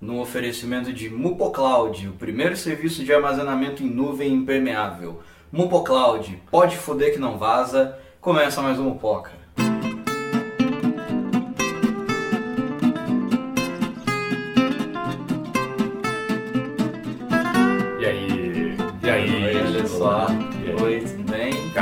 No oferecimento de Mupocloud, o primeiro serviço de armazenamento em nuvem impermeável. Mupocloud, pode foder que não vaza. Começa mais um Mupoca. E aí? E aí? Olha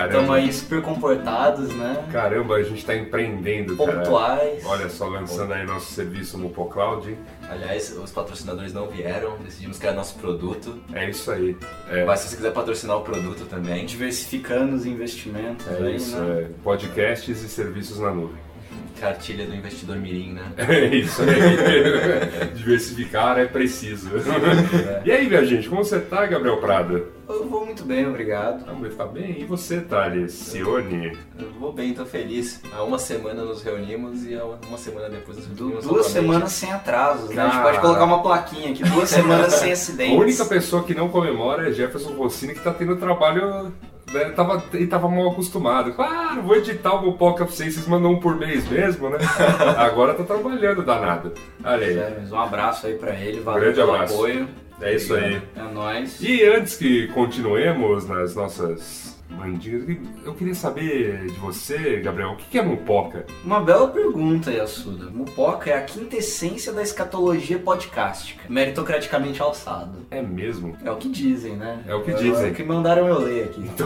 Estamos aí super comportados, né? Caramba, a gente tá empreendendo, cara. Pontuais. Olha só, lançando aí nosso serviço no Pocloud. Aliás, os patrocinadores não vieram, decidimos criar nosso produto. É isso aí. É, Mas se você quiser patrocinar o produto também, Diversificando os investimentos é aí, isso, né? é. Podcasts e serviços na nuvem. Cartilha do investidor mirim, né? É isso aí. Diversificar é preciso. E aí, minha gente, como você tá, Gabriel Prada? Eu vou muito bem, obrigado. Ah, mas tá bem? E você, Thales? Cione? Eu vou bem, tô feliz. Há uma semana nos reunimos e há uma semana depois nos Du- reunimos duas novamente. semanas sem atrasos, né? A gente pode colocar uma plaquinha aqui, duas semanas sem A acidentes. única pessoa que não comemora é Jefferson Rossini, que tá tendo trabalho. Né, tava, ele tava mal acostumado. Claro, vou editar o Mopoca pra vocês, vocês mandam um por mês mesmo, né? Agora tá trabalhando danado. Olha aí. É, um abraço aí pra ele, valeu Grande pelo abraço. apoio. É isso aí. É nóis. E antes que continuemos nas nossas mandinhas, eu queria saber de você, Gabriel, o que é Mopoca? Uma bela pergunta, Yasuda. Mupoca é a quintessência da escatologia podcástica, meritocraticamente alçado. É mesmo? É o que dizem, né? É o que dizem. É o que mandaram eu ler aqui.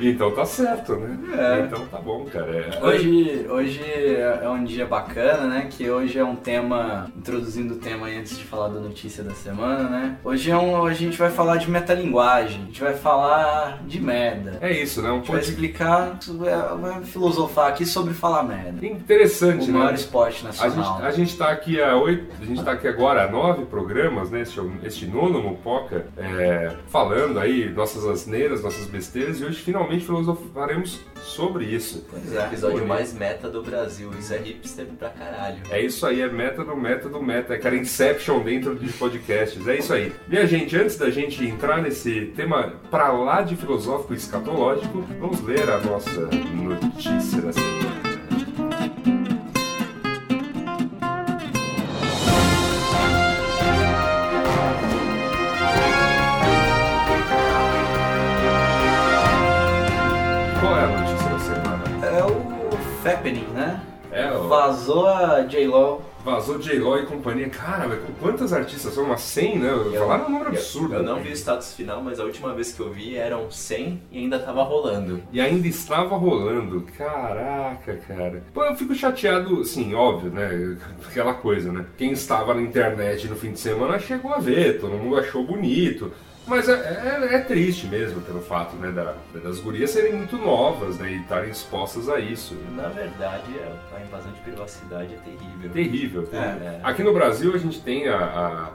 Então tá certo, né? É. Então tá bom, cara. É- Hoje, hoje é um dia bacana, né? Que hoje é um tema, introduzindo o tema aí antes de falar da notícia da semana, né? Hoje é um, a gente vai falar de metalinguagem, a gente vai falar de merda. É isso, né? A Um gente vai pod... explicar, vai vai filosofar aqui sobre falar merda. interessante, O né? maior esporte A nacional. gente, a gente tá aqui há oito, a gente tá aqui agora há nove programas, né? Este, o- este nono Mopoca, é, falando aí nossas asneiras, nossas besteiras, e hoje finalmente filosofaremos sobre isso. Pois O é. episódio mais meta do Brasil. Isso é hipster pra caralho. É isso aí, é meta do meta do meta, é cara Inception dentro de podcasts, é isso aí. Minha gente, antes da gente entrar nesse tema pra lá de filosófico e escatológico, vamos ler a nossa notícia da semana. Qual é a notícia da semana? É o Fappening, né? É, o- Vazou a J-Lo. Vazou J-Lo e companhia. Cara, velho, quantas artistas são? Umas 100, né? Falaram um número absurdo. Eu não vi o status final, mas a última vez que eu vi eram 100 e ainda tava rolando. E ainda estava rolando. Caraca, cara. Pô, eu fico chateado, sim, óbvio, né? Aquela coisa, né? Quem estava na internet no fim de semana chegou a ver, todo mundo achou bonito. Mas é, é- é triste mesmo pelo fato, né, da- das gurias serem muito novas, né, e estarem expostas a isso. Na verdade, a invasão de privacidade é terrível. Terrível. É. Aqui no Brasil a gente tem a, a-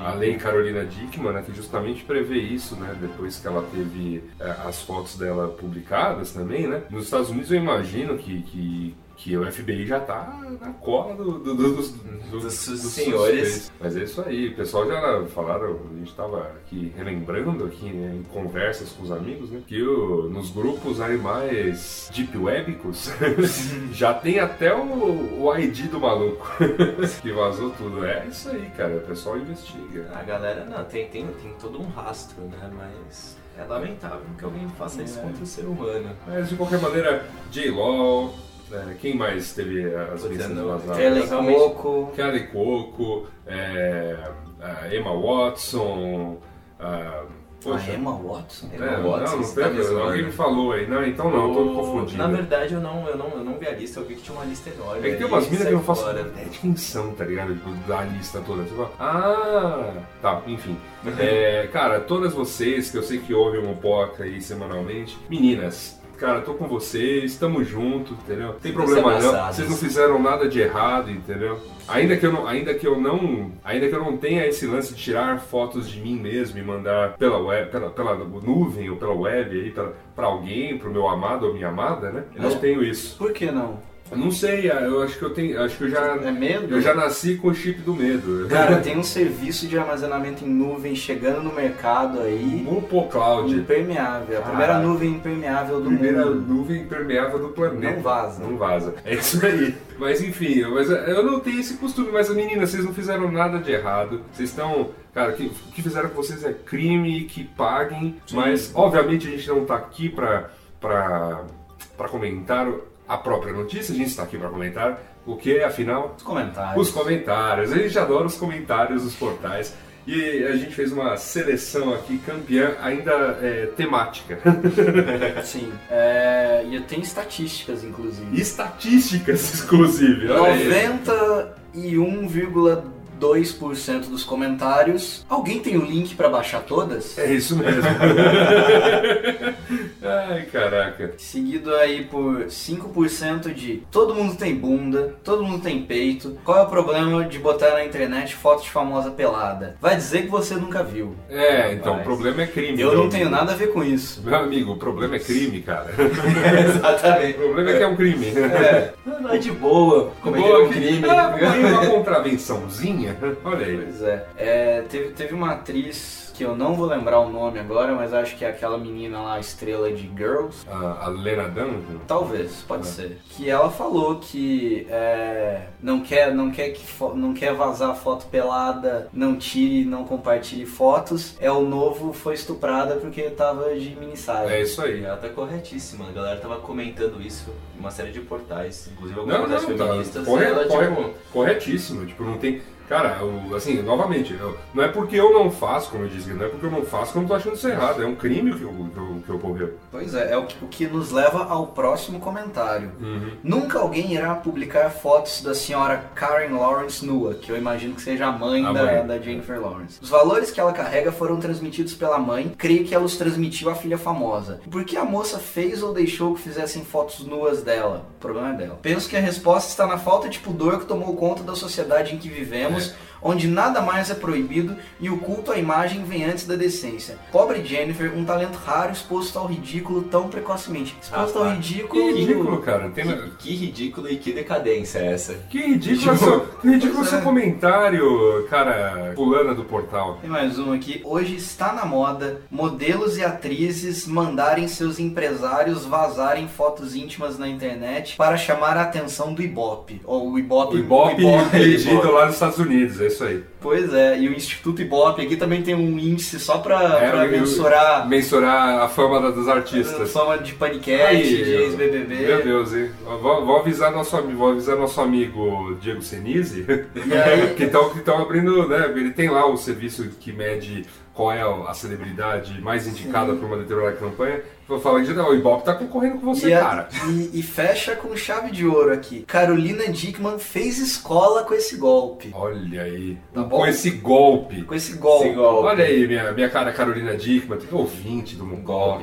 a lei Carolina Dickman, né, que justamente prevê isso, né, depois que ela teve é, as fotos dela publicadas também, né. Nos Estados Unidos eu imagino que, que, que o FBI já tá na cola do, do- do- dos, dos, senhores. suspeitos. Mas é isso aí, o pessoal já falaram, a gente tava aqui relembrando aqui né, em conversas com os amigos, né, que o- nos grupos aí mais deep webicos já tem até o, o ID do maluco que vazou tudo. É isso aí, cara, o pessoal investiga. A galera, não, tem, tem, tem todo um rastro, né? Mas é lamentável que alguém faça isso É. contra o ser humano. Mas de qualquer maneira, J-Law, né, quem mais teve as Pois é, não, vazadas? Kelly Coco. Kelly Coco, é, a Emma Watson, a, poxa, A Emma Watson. é, Emma não, Watson, não tá teve, me zoando. alguém me falou aí, não, então não, tô O- confundindo. Na verdade, eu não, eu, não, eu não vi a lista, eu vi que tinha uma lista enorme. É que tem umas minas que eu não faço fora. ideia de quem são, tá ligado? Tipo, da lista toda. Fala, ah, tá, enfim. É, cara, todas vocês que eu sei que ouvem o Mopoca aí semanalmente, meninas, cara, tô com vocês, tamo junto, entendeu? Tem problema não. Vocês não fizeram nada de errado, entendeu? Ainda que eu não, ainda que eu não, ainda que eu não tenha esse lance de tirar fotos de mim mesmo e mandar pela web, pela, pela nuvem ou pela web aí para para alguém, pro meu amado ou minha amada, né? Eu não tenho isso. Por que não? Eu não sei, eu acho que eu tenho, acho que eu já É medo? eu já nasci com o chip do medo. Cara, tem um serviço de armazenamento em nuvem chegando no mercado aí. Mupo Cloud. Impermeável. A primeira Caralho. nuvem impermeável do Primeira mundo. nuvem impermeável do planeta. Não vaza. Não vaza. É isso aí. Mas enfim, mas eu não tenho esse costume. Mas meninas, vocês não fizeram nada de errado. Vocês estão. Cara, o que, que fizeram com vocês é crime, que paguem. Mas, obviamente, a gente não tá aqui pra, pra, pra comentar a própria notícia. A gente está aqui pra comentar o que, afinal? Os comentários. Os comentários. A gente adora os comentários dos portais. E a gente fez uma seleção aqui, campeã, ainda é, temática. Sim. É, e tem estatísticas, inclusive. Estatísticas, inclusive. Olha aí. 91,2% dos comentários. Alguém tem o link pra baixar todas? É isso mesmo. Ai, caraca. Seguido aí por 5% de todo mundo tem bunda, todo mundo tem peito. Qual é o problema de botar na internet foto de famosa pelada? Vai dizer que você nunca viu. É, então, o problema é crime. Eu não amigo. tenho nada a ver com isso. Meu amigo, o problema é crime, cara. Exatamente. O problema é que é um crime. É, não é de boa cometer Boa, um crime. Ah, foi uma contravençãozinha. Olha aí. Pois é. É, teve, teve uma atriz que eu não vou lembrar o nome agora, mas acho que é aquela menina lá, estrela de Girls. A, a Lena Dunham. Talvez, pode É. ser. Que ela falou que é, não quer, não quer que fo- não quer vazar foto pelada, não tire, não compartilhe fotos. É o novo foi estuprada porque tava de mini saia. É isso aí. ela tá corretíssima, a galera tava comentando isso em uma série de portais, inclusive alguns Não, portais não, tá. feministas. Corre, e ela, corre- tipo, corretíssimo. Tipo, não tem. Cara, eu, assim, novamente, eu- não é porque eu não faço, como eu disse, não é porque eu não faço que eu não tô achando isso errado. É um crime que, que, que ocorreu. Pois é, é o que, o que nos leva ao próximo comentário. Uhum. Nunca alguém irá publicar fotos da senhora Karen Lawrence nua, que eu imagino que seja a mãe, A da, mãe. da Jennifer Lawrence. Os valores que ela carrega foram transmitidos pela mãe, creio que ela os transmitiu à filha famosa. Por que a moça fez ou deixou que fizessem fotos nuas dela? O problema é dela. Penso que a resposta está na falta de pudor que tomou conta da sociedade em que vivemos, else. Yeah. Onde nada mais é proibido e o culto à imagem vem antes da decência. Pobre Jennifer, um talento raro exposto ao ridículo tão precocemente. Exposto ao Rapaz, ridículo. Que ridículo, cara. Tem que, que ridículo e que decadência é essa? Que ridículo, seu, que ridículo seu é. comentário, cara, fulana do portal. Tem mais um aqui. Hoje está na moda modelos e atrizes mandarem seus empresários vazarem fotos íntimas na internet para chamar a atenção do Ibope. Ou o Ibope. O Ibope Ibope. dirigido lá nos Estados Unidos, é isso aí. Pois é, e o Instituto Ibope aqui também tem um índice só para É, pra mensurar Mensurar a fama dos a artistas. fama de paniquete, Aí, de ex-BBB. Meu Deus, hein? Vou, vou avisar nosso amigo, vou avisar nosso amigo Diego Senise, aí, que estão que abrindo, né? Ele tem lá o serviço que mede qual é a celebridade mais indicada para uma determinada campanha. Vou falar que o Ibope tá concorrendo com você, e, a- cara. e- e fecha com chave de ouro aqui. Carolina Dickman fez escola com esse golpe. Olha aí, Tá com bom? esse golpe. Com esse golpe. Esse golpe. Olha aí, minha, minha cara Carolina Dickman, tem ouvinte do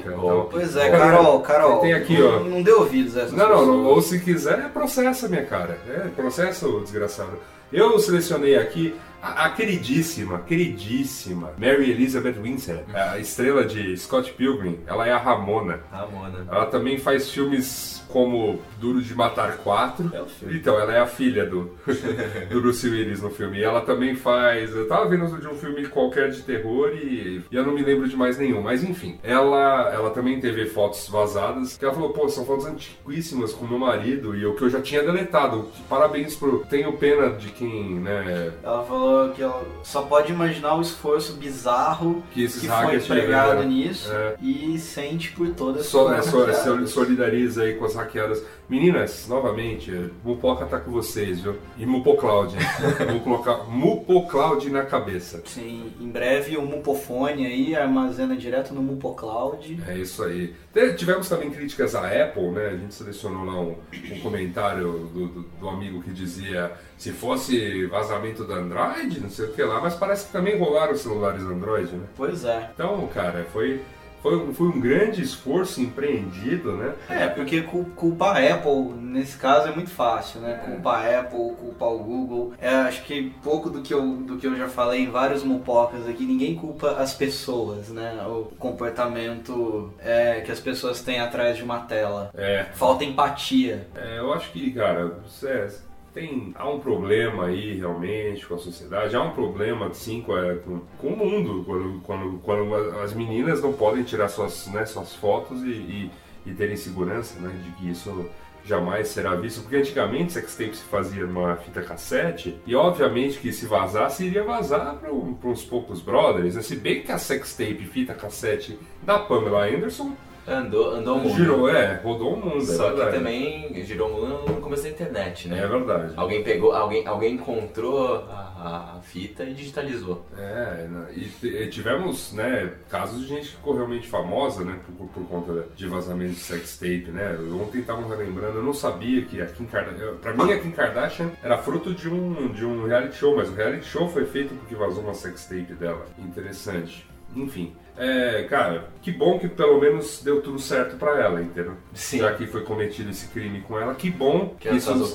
então. golpe. Pois é, Cara, Carol, Carol. tem aqui, não, ó. Não dê ouvidos a essas Não, não, não, ou se quiser, é processa, minha cara. É processo, desgraçado. Eu selecionei aqui a, a queridíssima, queridíssima Mary Elizabeth Winstead, a estrela de Scott Pilgrim. Ela é a Ramona. Ramona. Ela também faz filmes como Duro de Matar 4. É o filme. Então, ela é a filha do, do Bruce Willis no filme. E ela também faz. Eu tava vendo de um filme qualquer de terror e, e eu não me lembro de mais nenhum. Mas enfim, ela, ela também teve fotos vazadas. Que ela falou, pô, são fotos antiquíssimas com meu marido e o que eu já tinha deletado. Parabéns pro. Tenho pena de quem, né? Ela falou que ela só pode imaginar o esforço bizarro Que que foi empregado tiveram. nisso É. e sente por todas é, as so, so- solidariza aí com as hackeadas. Meninas, novamente, Mupoca tá com vocês, viu? E Mupocloud. hein? Vou colocar Mupocloud na cabeça. Sim, em breve o Mupofone aí armazena direto no Mupocloud. É isso aí. Tivemos também críticas à Apple, né? A gente selecionou lá um, um comentário do, do- do amigo que dizia se fosse vazamento do Android, não sei o que lá, mas parece que também rolaram os celulares Android, né? Pois é. Então, cara, foi, foi, um- foi um grande esforço empreendido, né? É, porque cul- culpar a Apple, nesse caso, é muito fácil, né? É. Culpar a Apple, culpar o Google. É, acho que pouco do que, eu, do que eu já falei em vários mupocas aqui, ninguém culpa as pessoas, né? O comportamento é, que as pessoas têm atrás de uma tela. É, Falta empatia. É, eu acho que, cara, você tem, há um problema aí realmente com a sociedade, há um problema sim com, a- com, com o mundo, quando, quando, quando as meninas não podem tirar suas, né, suas fotos e, e, e terem segurança né, de que isso jamais será visto, porque antigamente sextape se fazia numa fita cassete e obviamente que se vazasse iria vazar para uns poucos brothers, né? se bem que a sextape fita cassete da Pamela Anderson Andou, andou o mundo. girou, é, rodou o mundo, é Só que verdade. também girou o mundo no começo da internet, né? É verdade. Alguém pegou, alguém, alguém encontrou a, a- fita e digitalizou. É, né, e e tivemos, né, casos de gente que ficou realmente famosa, né, por, por conta de vazamento de sex tape, né. Ontem estavam relembrando, eu não sabia que a Kim Kardashian, pra mim a Kim Kardashian era fruto de um, de um reality show, mas o reality show foi feito porque vazou uma sex tape dela. Interessante. Enfim, é, cara, que bom que pelo menos deu tudo certo pra ela, entendeu? Sim. Já que foi cometido esse crime com ela, que bom Que ela isso faz o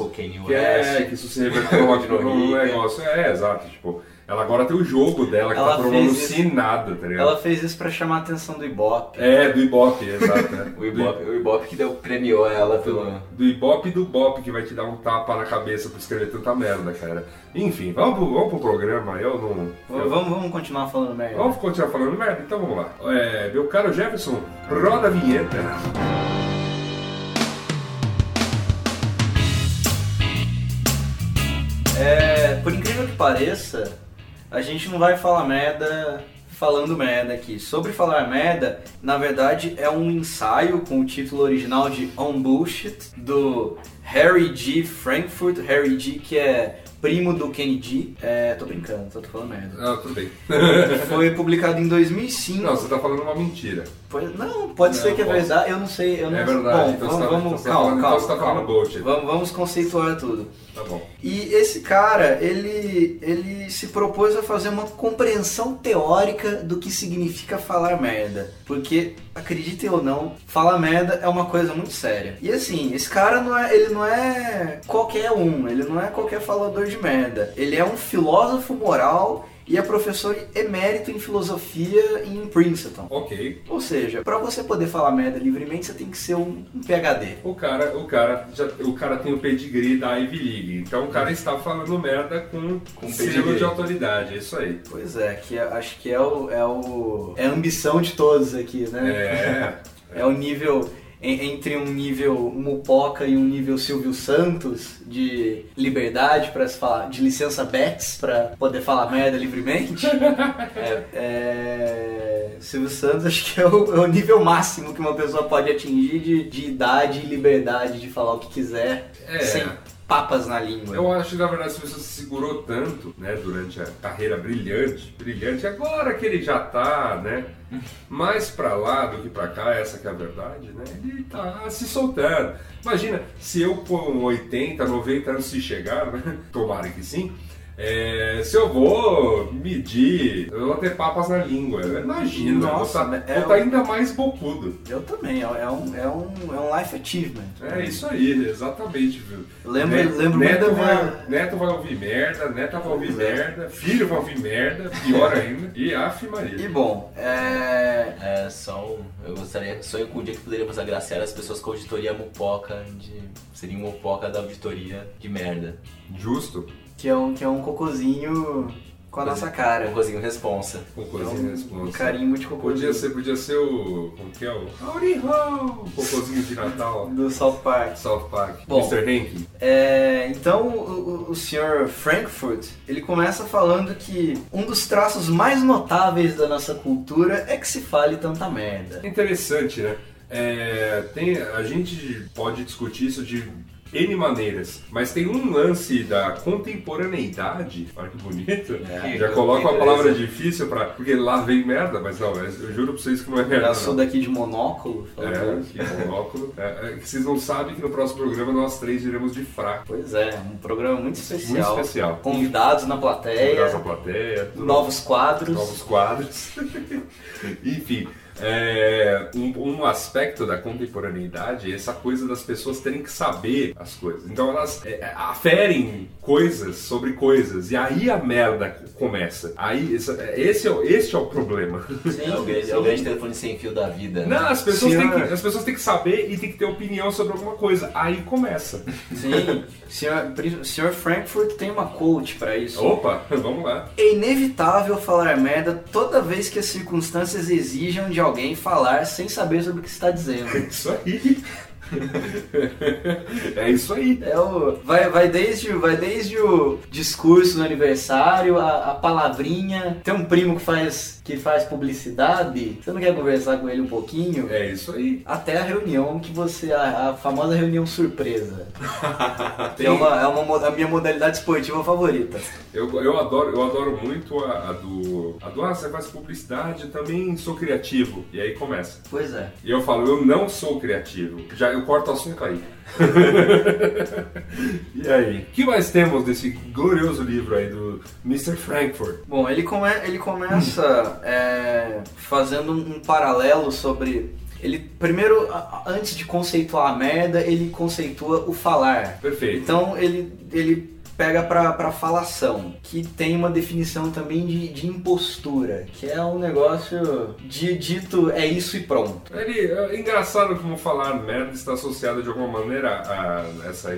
que é, que isso se reverteu Noriega. negócio. É, exato. Tipo, ela agora tem o jogo dela que Ela tá fez isso- alucinado, tá ligado? Ela fez isso pra chamar a atenção do Ibope. É, do Ibope, exato. né? O Ibope, o Ibope que deu, premiou ela Do, pelo. do, do Ibope e do Bop que vai te dar um tapa na cabeça por escrever tanta merda, cara. Enfim, vamos pro, vamos pro programa. Eu não. eu- Vamos, vamos continuar falando merda. Vamos continuar falando merda? Então vamos lá. É, meu caro Jefferson, roda a vinheta. É, por incrível que pareça, a gente não vai falar merda falando merda aqui. Sobre falar merda, na verdade é um ensaio com o título original de On Bullshit, do Harry G. Frankfurt. Harry G, que é primo do Kennedy. É, tô brincando, tô falando merda. Ah, tudo bem. Foi publicado em 2005. Não, você tá falando uma mentira. Pode- não, pode Não, ser que é verdade, eu não sei. Eu não É verdade, Bom, então vamos, tá- vamos, então tá calma, calma, então tá calma. bullshit. Vamos, vamos conceituar tudo. Tá bom. E esse cara, ele, ele se propôs a fazer uma compreensão teórica do que significa falar merda. Porque, acreditem ou não, falar merda é uma coisa muito séria. E assim, esse cara não é, ele não é qualquer um, ele não é qualquer falador de merda. Ele é um filósofo moral e é professor emérito em filosofia em Princeton. Ok. Ou seja, pra você poder falar merda livremente, você tem que ser um, um PhD. O cara, o cara, já, o cara tem o pedigree da Ivy League, então o cara está falando merda com, Com selo de autoridade, é isso aí. Pois é, que é- acho que é o, é o. É a ambição de todos aqui, né? É, É o nível. En- Entre um nível Mupoca e um nível Silvio Santos de liberdade para se falar, de licença Betts para poder falar merda livremente. É, é, Silvio Santos acho que é o, é o nível máximo que uma pessoa pode atingir de, de idade e liberdade de falar o que quiser É. sem papas na língua. eu acho que na verdade se você se segurou tanto, né, durante a carreira brilhante, brilhante, agora que ele já tá, né, mais pra lá do que pra cá, essa que é a verdade, né, ele tá se soltando. Imagina, se eu com 80, 90 anos se chegar, tomara que sim, é, se eu vou medir, eu vou ter papas na língua. Imagina, Nossa, eu vou é estar vou tá um- ainda mais bocudo. Eu também, é é um, é um, é um life achievement. É isso aí, exatamente, viu? Lembro- Neto, lembro Neto muito vai, minha- Neto vai ouvir merda, Neta vai ouvir é. merda, filho vai ouvir merda, pior ainda, e af E Maria. bom, é. É, só um, eu gostaria, sonho com o dia que poderíamos agraciar as pessoas com a auditoria mupoca, de, seria um mupoca da auditoria de merda. Justo, Que é um, que é um cocôzinho com a nossa Um cara. cozinho responsa. É coisinha um, responsa. um carimbo de cocôzinho. Podia ser, podia ser o. Como que é o? Howdy ho! O cocôzinho de Natal. Do South Park. South Park. Bom. Mr. Hank. É, então o, o, o senhor Frankfurt ele começa falando que um dos traços mais notáveis da nossa cultura é que se fale tanta merda. Interessante, né? É, tem, a gente pode discutir isso de N maneiras, mas tem um lance da contemporaneidade, olha que bonito, É, já coloco a palavra difícil para porque lá vem merda, mas não, é- eu juro pra vocês que não é merda. Eu sou daqui de monóculo. É, que monóculo. É, é, vocês não sabem que no próximo programa nós três iremos de fraco. Pois é, um programa muito especial. Muito especial. Convidados na plateia, plateia, tudo novos quadros. novos quadros. Enfim, É, um, um aspecto da contemporaneidade é essa coisa das pessoas terem que saber as coisas. Então elas é, aferem coisas sobre coisas e aí a merda começa. Aí esse, esse, é, esse é o problema. Sim, é, o grande, é o grande telefone sem fio da vida. Né? Não, as pessoas, têm que, as pessoas têm que saber e têm que ter opinião sobre alguma coisa. Aí começa. Sim, senhor, senhor Frankfurt tem uma coach para isso. Opa, vamos lá. É inevitável falar merda toda vez que as circunstâncias exijam de alguém falar sem saber sobre o que está dizendo. É isso aí. é isso aí. É o, vai, vai, desde, vai desde o discurso no aniversário, a, a, palavrinha. Tem um primo que faz, que faz publicidade. Você não quer conversar com ele um pouquinho? É isso aí. Até a reunião que você. A, a famosa reunião surpresa. é, uma, é uma, a minha modalidade esportiva favorita. Eu, eu, adoro, eu adoro muito a, a do. A do ah, você faz publicidade, também sou criativo. E aí começa. Pois é. E eu falo, eu não sou criativo. Já eu corto o assunto aí. e aí? O que mais temos desse glorioso livro aí do Mr. Frankfurt? Bom, ele, come, ele começa é, fazendo um paralelo sobre ele primeiro, antes de conceituar a merda, ele conceitua o falar. Perfeito. Então ele, ele pega para falação, que tem uma definição também de, de impostura, que é um negócio de dito é isso e pronto. Ele, é engraçado como falar merda está associado de alguma maneira a essa,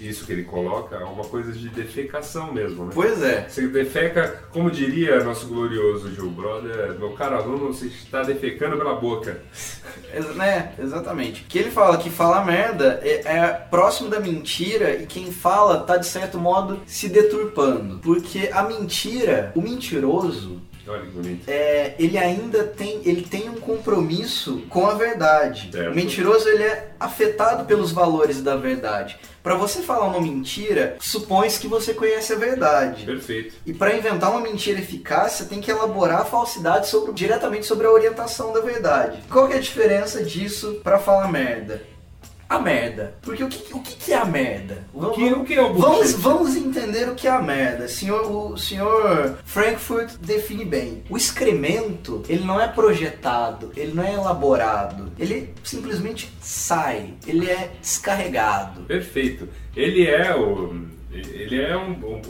isso que ele coloca a uma coisa de defecação mesmo, né? Pois é. Você defeca, como diria nosso glorioso Gil Brother, meu caro aluno, você está defecando pela boca. né, exatamente. Que ele fala que falar merda é, é próximo da mentira e quem fala tá de certo modo, se deturpando. Porque a mentira, o mentiroso, é, ele ainda tem, ele tem um compromisso com a verdade. Certo. O mentiroso ele é afetado pelos valores da verdade. Para você falar uma mentira, supõe que você conhece a verdade. Perfeito. E para inventar uma mentira eficaz, você tem que elaborar a falsidade sobre, diretamente sobre a orientação da verdade. Qual que é a diferença disso para falar merda? A merda. Porque o que, o que é a merda? O que, o que é o vamos, vamos entender o que é a merda. Senhor, o senhor Frankfurt define bem. O excremento, ele não é projetado, ele não é elaborado. Ele simplesmente sai, ele é descarregado. Perfeito. Ele é o ele é um, um,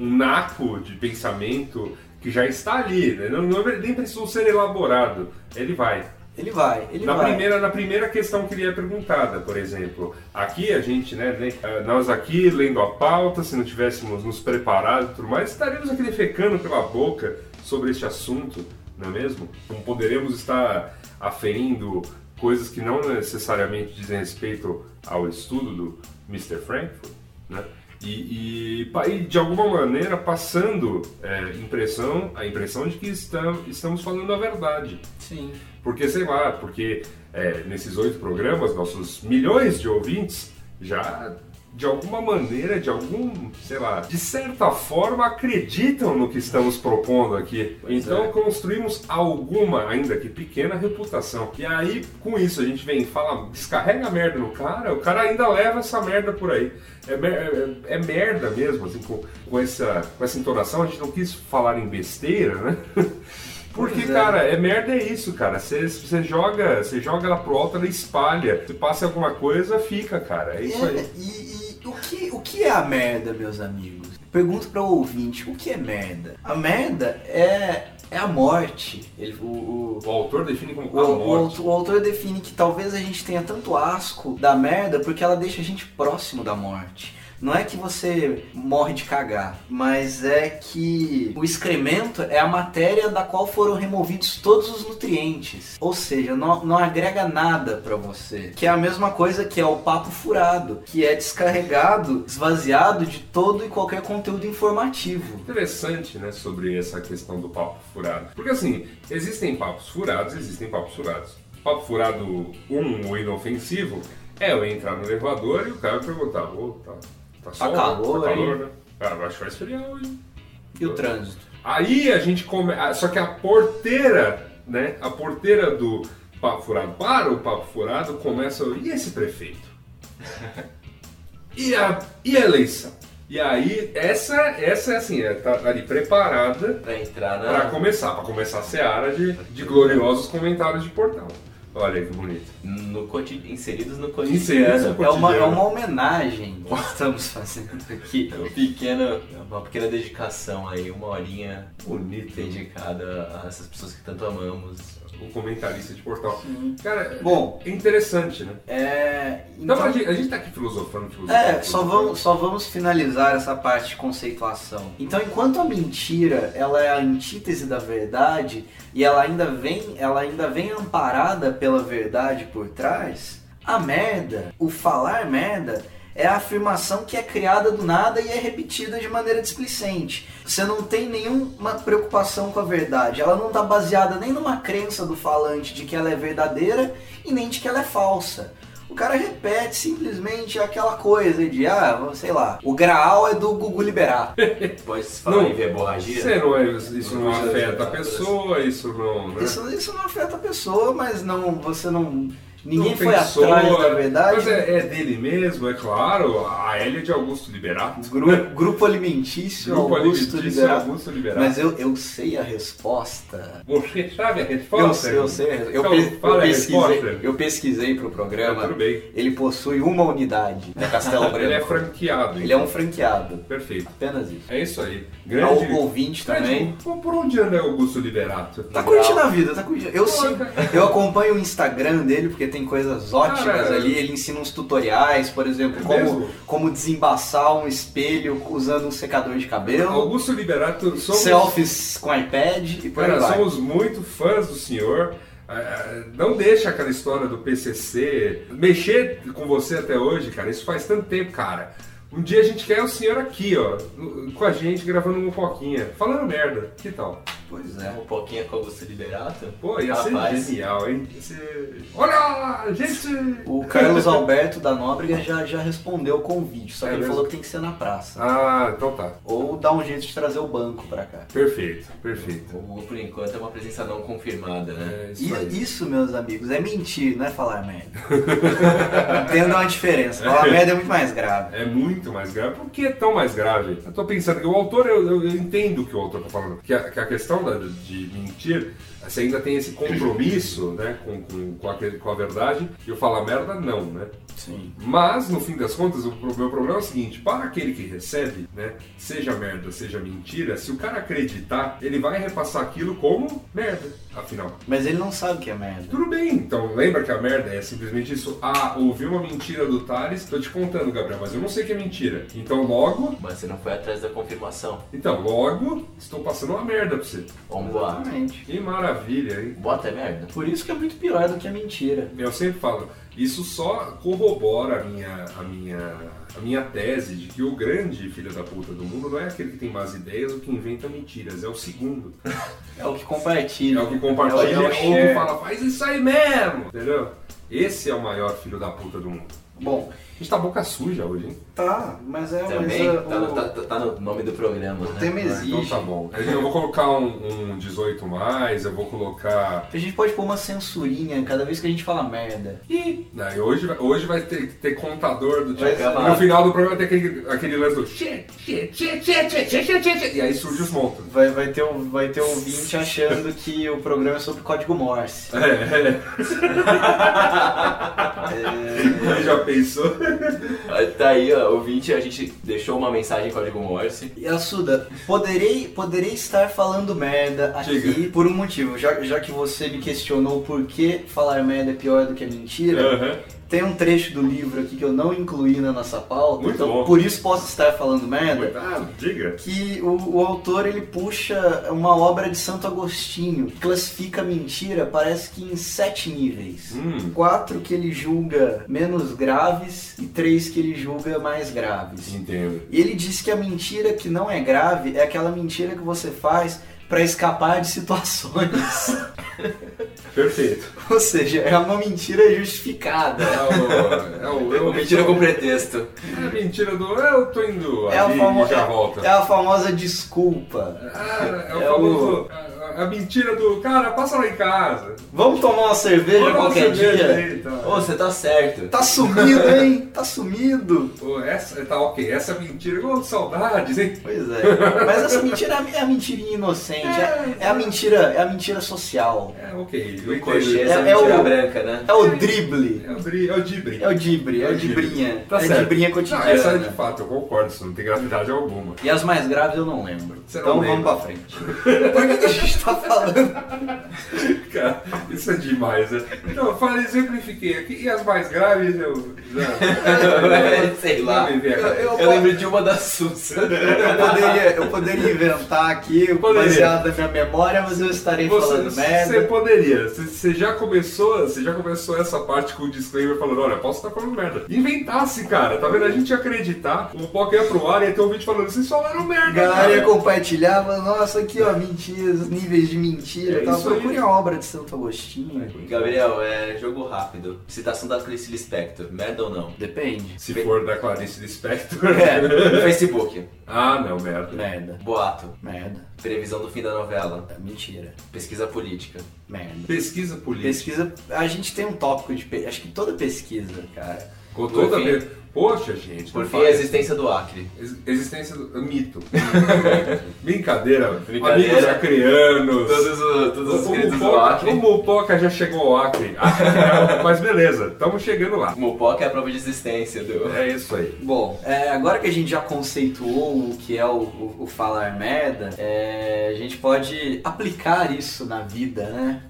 um naco de pensamento que já está ali, né? não, não nem precisou ser elaborado. Ele vai. Ele vai, ele na vai. Primeira, na primeira questão que lhe é perguntada, por exemplo, aqui a gente, né, eh, nós aqui lendo a pauta, se não tivéssemos nos preparado e tudo mais, estaríamos aqui defecando pela boca sobre este assunto, não é mesmo? Não poderemos estar aferindo coisas que não necessariamente dizem respeito ao estudo do Mr. Frankfurt, né? E, e, e, de alguma maneira passando é, impressão, a impressão de que estamos, estamos falando a verdade. Sim. Porque, sei lá, porque é, nesses oito programas, nossos milhões de ouvintes já de alguma maneira, de algum, sei lá, de certa forma acreditam no que estamos propondo aqui. Pois então é. construímos alguma, ainda que pequena, reputação. E aí, com isso, a gente vem fala, descarrega a merda no cara, o cara ainda leva essa merda por aí. É, é, é merda mesmo, assim, com, com, essa, com essa entonação, a gente não quis falar em besteira, né? Porque, é. cara, é merda é isso, cara. Você joga, você joga ela pro alto, ela espalha. Se passa alguma coisa, fica, cara. É isso é, aí. E, e, o, que, o que é a merda, meus amigos? Pergunto para o ouvinte, o que é merda? A merda é é a morte. Ele, o, o, o, autor define como o, a morte. O, o, autor define que talvez a gente tenha tanto asco da merda porque ela deixa a gente próximo da morte. Não é que você morre de cagar, mas é que o excremento é a matéria da qual foram removidos todos os nutrientes. Ou seja, não, não agrega nada para você. Que é a mesma coisa que é o papo furado, que é descarregado, esvaziado de todo e qualquer conteúdo informativo. Interessante, né, sobre essa questão do papo furado. Porque assim, existem papos furados, existem papos furados. Papo furado um, o inofensivo, é eu entrar no elevador e o cara perguntar, ô, oh, tá, Tá, tá calor, tá calor, né? Que vai esfriar hoje. E o trânsito? Aí a gente come. Ah, só que a porteira, né? A porteira do Papo Furado para o Papo Furado começa. E esse prefeito? e, a, e a eleição? E aí, essa, essa é assim, é, tá ali preparada Pra entrar na. para começar, para começar a seara de, de gloriosos comentários de portal. Olha que bonito. No coti- inseridos no Inseridos cotidiano. no É uma, é uma homenagem que estamos fazendo aqui. É um pequeno, uma pequena dedicação aí, uma horinha Bonito. dedicada a essas pessoas que tanto amamos. O comentarista de portal. Cara, Bom. é interessante, né? É, Então, então, a, gente, a gente tá aqui filosofando, filosofando. É, só vamos, só vamos finalizar essa parte de conceituação. Então, enquanto a mentira ela é a antítese da verdade e ela ainda vem, ela ainda vem amparada pela verdade por trás, a merda, o falar merda, é a afirmação que é criada do nada e é repetida de maneira displicente. Você não tem nenhuma preocupação com a verdade. Ela não está baseada nem numa crença do falante de que ela é verdadeira e nem de que ela é falsa. O cara repete simplesmente aquela coisa de, ah, sei lá, o graal é do Gugu liberar. Pode se falar Não, em verborragia? Você não é, isso não Não afeta a pessoa, isso não. Né? Isso, isso não afeta a pessoa, mas não, você não. Ninguém foi atrás da verdade. Mas é, é dele mesmo, é claro. A L é de Augusto Liberato. Grupo, grupo alimentício Grupo Augusto Alimentício Liberato. Augusto Liberato. Mas eu, eu sei a resposta. Você sabe a Eu resposta? sei, eu sei. Eu, Então, pe- eu pesquisei, resposta. eu pesquisei pro Ah, programa. tudo bem. Ele possui uma unidade na Castelo Branco. Ele é franqueado. Ele é então. um franqueado. Perfeito. Apenas isso. É isso aí. Ao Grande. ouvinte também. Por, onde anda Augusto Liberato? Tá curtindo a vida, tá curtindo. Eu sim, eu acompanho o Instagram dele porque tem coisas ótimas ali. Ele ensina uns tutoriais, por exemplo, É como, mesmo? como desembaçar um espelho usando um secador de cabelo, Augusto Liberato, somos, selfies com iPad e por aí cara, vai. somos muito fãs do senhor. Ah, Não deixa aquela história do PCC mexer com você até hoje, cara. Isso faz tanto tempo, cara. Um dia a gente quer o senhor aqui, ó, com a gente gravando uma poquinha, falando merda. Que tal? Pois é. Um pouquinho com Augusto Liberato. Pô, ia Rapaz. ser genial, hein? Ser... Olha, gente! O Carlos Alberto da Nóbrega já, já respondeu o convite, só que É ele mesmo? falou que tem que ser na praça. Ah, então tá. Ou dá um jeito de trazer o banco pra cá. Perfeito, perfeito. O, por enquanto é uma presença não confirmada, né? É isso. E isso, meus amigos, é mentir, não é falar merda. Entendam a diferença. Falar merda é muito mais grave. É muito mais grave. Por que é tão mais grave? Eu tô pensando que o autor, eu, eu- eu entendo o que o autor tá falando. Que a, que a questão da- de mentir, você ainda tem esse compromisso né, com, com, com, aquele- com a verdade. E eu falar merda, não, né? Sim. Mas, no fim das contas, o meu problema é o seguinte: para aquele que recebe, né, seja merda, seja mentira, se o cara acreditar, ele vai repassar aquilo como merda, afinal. Mas ele não sabe o que é merda. Tudo bem, então lembra que a merda é simplesmente isso. Ah, ouvi uma mentira do Thales, tô te contando, Gabriel, mas eu não sei que é mentira. Então logo, Mas você não foi atrás da confirmação. então logo, estou passando uma merda pra você. Vamos voar. Exatamente. Que maravilha, hein? Bota é merda. Por isso que é muito pior do que a mentira. Eu sempre falo, isso só corrobora a minha, a minha, a minha tese de que o grande filho da puta do mundo não é aquele que tem más ideias ou que inventa mentiras, é o segundo. É o que compartilha. É o que compartilha É o- é o ou que fala, faz isso aí mesmo, entendeu? Esse é o maior filho da puta do mundo. Bom, a gente tá boca suja hoje, hein? Tá, mas é Também, mas, é tá, o... tá, tá, tá, no nome do programa. Né? O né? tema exige. Então tá bom. Eu vou colocar um, um 18 mais, eu vou colocar. A gente pode pôr uma censurinha cada vez que a gente fala merda. E. Não, e hoje, hoje vai ter, ter contador do dia. No final do programa vai ter aquele, aquele lance do. E aí surge os montos. Vai, vai, ter um, vai ter um ouvinte achando que o programa é sobre código Morse. É... é... é. Já pensou? Tá aí, ó, ouvinte, a gente deixou uma mensagem em código Morse. E Assuda, poderei, poderei estar falando merda aqui Diga. por um motivo. Já, já que você me questionou por que falar merda é pior do que mentira, Aham. Tem um trecho do livro aqui que eu não incluí na nossa pauta, Muito então bom. por isso posso estar falando merda. Ah, diga. Que o, o autor ele puxa uma obra de Santo Agostinho, que classifica a mentira, parece que em sete níveis. Hum. Quatro que ele julga menos graves e três que ele julga mais graves. Entendo. E ele diz que a mentira que não é grave é aquela mentira que você faz para escapar de situações. Perfeito. Ou seja, é uma mentira justificada. É o. É o eu, Mentira com pretexto. É a mentira do eu tô indo É a, ali famo- e já volta. é a famosa desculpa. Ah, é o É famoso. a- a mentira do cara, passa lá em casa. Vamos tomar uma cerveja Vamos qualquer cerveja dia? aí, então. Ô, você tá certo. Tá sumido, hein? Tá sumido. Pô, essa, tá ok, essa mentira, ô, saudades, hein? Pois é. Mas essa mentira é a- é mentirinha inocente. É, é a mentira, é a mentira social. É, ok, eu entendo. é, É- é o- branca, né? É o drible. É o, é o Dibri. É o dibre, é o É o dibrinha. Tá é certo. dibrinha Não, cotidiana. essa é de fato, eu concordo, isso não tem gravidade alguma. E as mais graves eu não lembro. Você não então lembra. vamos pra frente. Por que, que a gente tá falando? Cara, isso é demais, né? Então, eu falei, exemplifiquei aqui, e as mais graves eu já. Sei lá. Cabeça. Eu- Eu lembro de uma da Sussa. Eu poderia, eu poderia inventar aqui, Poderia. baseado na minha memória, mas eu estarei falando Você, merda. você poderia, você, já começou, você já começou essa parte com o disclaimer falando, olha, posso estar falando merda. Inventasse, cara, tá vendo? A gente ia acreditar, o Poca ia pro ar e ia ter um vídeo falando, vocês falaram merda, A galera ia cara. compartilhar, mas nossa, aqui ó, mentiras, níveis de mentira. É tá? isso aí. Procure a obra de Santo Agostinho. Gabriel, é jogo rápido. Citação da Clarice Lispector. Merda ou não? Depende. Se for da Clarice Lispector. É, Facebook. ah, não, merda. merda, Boato. merda, Previsão do fim da novela. é mentira, Pesquisa política. merda. Pesquisa política. Pesquisa, a gente tem um tópico de. Acho que toda pesquisa, cara. Com toda. Poxa, gente. Por fim, a existência do Acre. Ex- Existência do mito. Brincadeira. Brincadeira. Amigos acreanos. Todos, os- todos os O queridos do Mupoca, Acre. o Mupoca já chegou ao Acre. Acre é, mas beleza, estamos chegando lá. Mopoca é a prova de existência do... É isso aí. Bom, é, agora que a gente já conceituou o que é o, o- o falar merda, é, a gente pode aplicar isso na vida, né?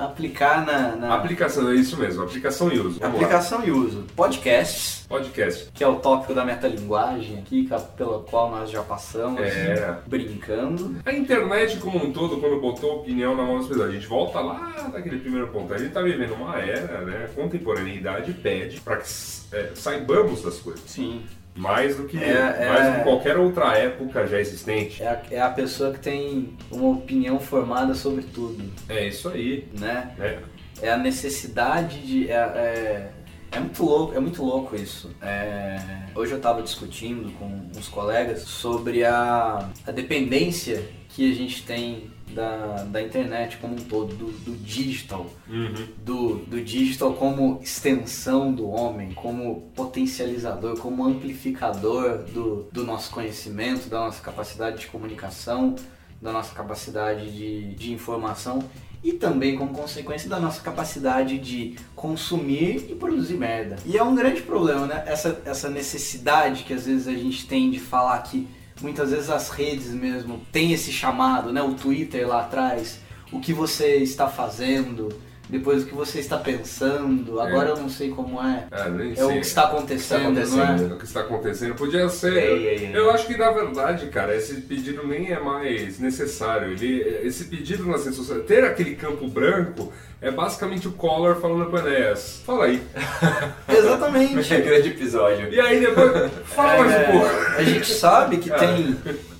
Aplicar na, na Aplicação, é isso mesmo, aplicação e uso. Vamos lá. aplicação e uso. Podcasts, Podcast. que é o tópico da metalinguagem aqui, pela qual nós já passamos, É. brincando. A internet como um todo, quando botou opinião na mão das pessoas, a gente volta lá naquele primeiro ponto. A gente tá vivendo uma era, né? A contemporaneidade pede para que é, saibamos das coisas. Sim. Mais do que, É, é. mais do que qualquer outra época já existente. É a, é a pessoa que tem uma opinião formada sobre tudo, É isso aí. né? né? é a necessidade de. É, é, muito louco, é muito louco isso. É, hoje eu estava discutindo com uns colegas sobre a, a dependência que a gente tem da, da internet como um todo, do, do digital. Uhum. Do, do digital como extensão do homem, como potencializador, como amplificador do, do nosso conhecimento, da nossa capacidade de comunicação, da nossa capacidade de, de informação e também como consequência da nossa capacidade de consumir e produzir merda. E é um grande problema, né? Essa, essa necessidade que às vezes a gente tem de falar que muitas vezes as redes mesmo têm esse chamado, né? O Twitter lá atrás, o que você está fazendo, depois o que você está pensando, agora eu não sei como é. Ah, nem É o que está acontecendo, não é? acontecendo, o que está acontecendo. Podia ser. Ei, ei, ei. Eu acho que na verdade, cara, esse pedido nem é mais necessário. Ele, esse pedido nas redes sociais, ter aquele campo branco é basicamente o Collor falando pro Enéas. Fala aí. Exatamente. É grande episódio. E aí depois, fala mais um É, pouco. a gente sabe que tem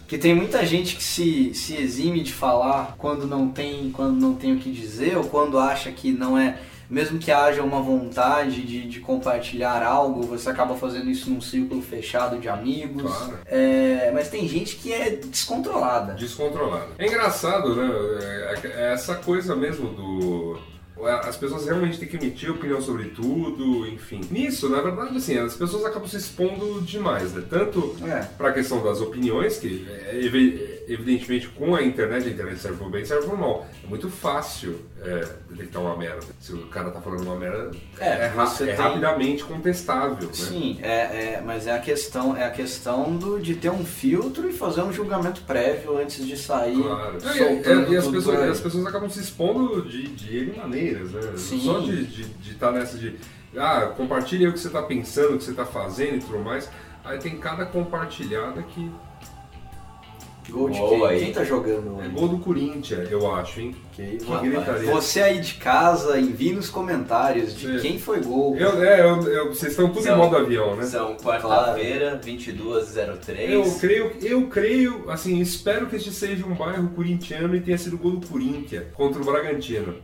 que tem muita gente que se, se exime de falar quando não tem quando não tem o que dizer ou quando acha que não é mesmo que haja uma vontade de, de compartilhar algo, você acaba fazendo isso num círculo fechado de amigos. Claro. É, mas tem gente que é descontrolada. Descontrolado. É engraçado, né? É- é essa coisa mesmo do. As pessoas realmente têm que emitir opinião sobre tudo, enfim. Nisso, na verdade, assim, as pessoas acabam se expondo demais, né? Tanto É. para a questão das opiniões, que é, evi- evidentemente com a internet, a internet serve por bem, serve por mal. É muito fácil é, detectar uma merda. Se o cara tá falando uma merda, É, é, ra- é tem- rapidamente contestável, né? Sim, é, é, mas é a questão, é a questão do, de ter um filtro e fazer um julgamento prévio antes de sair. Claro. É, soltando e, e as, pessoas, as pessoas acabam se expondo de, de maneiras, né? Sim. Só de estar estar nessa de. Ah, compartilha o que você está pensando, o que você está fazendo e tudo mais. Aí tem cada compartilhada que Gol de quem? aí. Quem tá jogando é gol do Corinthians, eu acho, hein? Que gritaria. Você aí de casa, envie nos comentários de Sim. quem foi gol. Eu, é, eu, eu- vocês estão tudo São- em modo avião, né? São quarta-feira, 22h03. Eu creio, eu creio, assim, espero que este seja um bairro corintiano e tenha sido gol do Corinthians contra o Bragantino.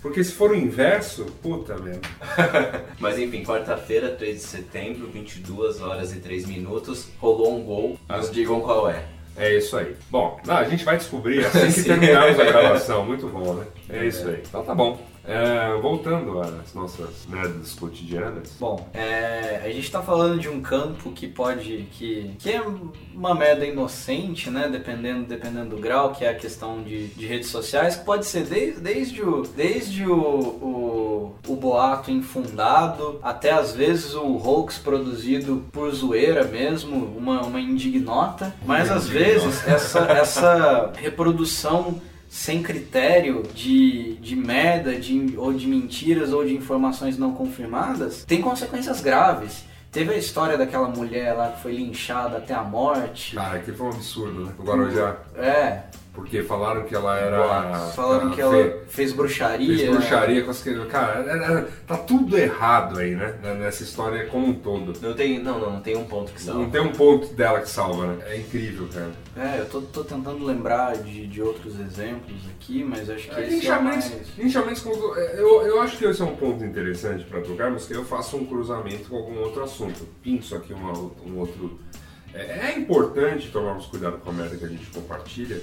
Porque se for o inverso, puta merda. Mas enfim, quarta-feira, 3 de setembro, 22 horas e 3 minutos, rolou um gol. Nos digam qual é. É isso aí. Bom, a gente vai descobrir assim que terminarmos a gravação. Muito bom, né? É isso aí. Então tá bom. É, voltando às nossas merdas cotidianas. Bom, é, a gente tá falando de um campo que pode. que, que é uma merda inocente, né? Dependendo, dependendo do grau, que é a questão de, de redes sociais, que pode ser desde, desde, o, desde o, o, o boato infundado até às vezes o hoax produzido por zoeira mesmo, uma, uma indignota. Mas às vezes essa, essa reprodução sem critério de, de merda, de, ou de mentiras, ou de informações não confirmadas, tem consequências graves. Teve a história daquela mulher lá que foi linchada até a morte. Cara, aquilo foi um absurdo, né? O Guarujá. É, Porque falaram que ela era. falaram que ela fe- fez bruxaria. Fez bruxaria com as crianças. Cara, era- era- tá tudo errado aí, né? Nessa história como um todo. Não tem, não, não, não tem um ponto que Não salva. tem um ponto dela que salva, né? É incrível, cara. É, eu tô, tô tentando lembrar de, de outros exemplos aqui, mas acho que É, esse é o Linchamento, mais... linchamento como- eu, eu acho que esse é um ponto interessante para tocarmos, que eu faço um cruzamento com algum outro assunto. Eu Pinço aqui uma, um outro. É, é importante tomarmos cuidado com a merda que a gente compartilha,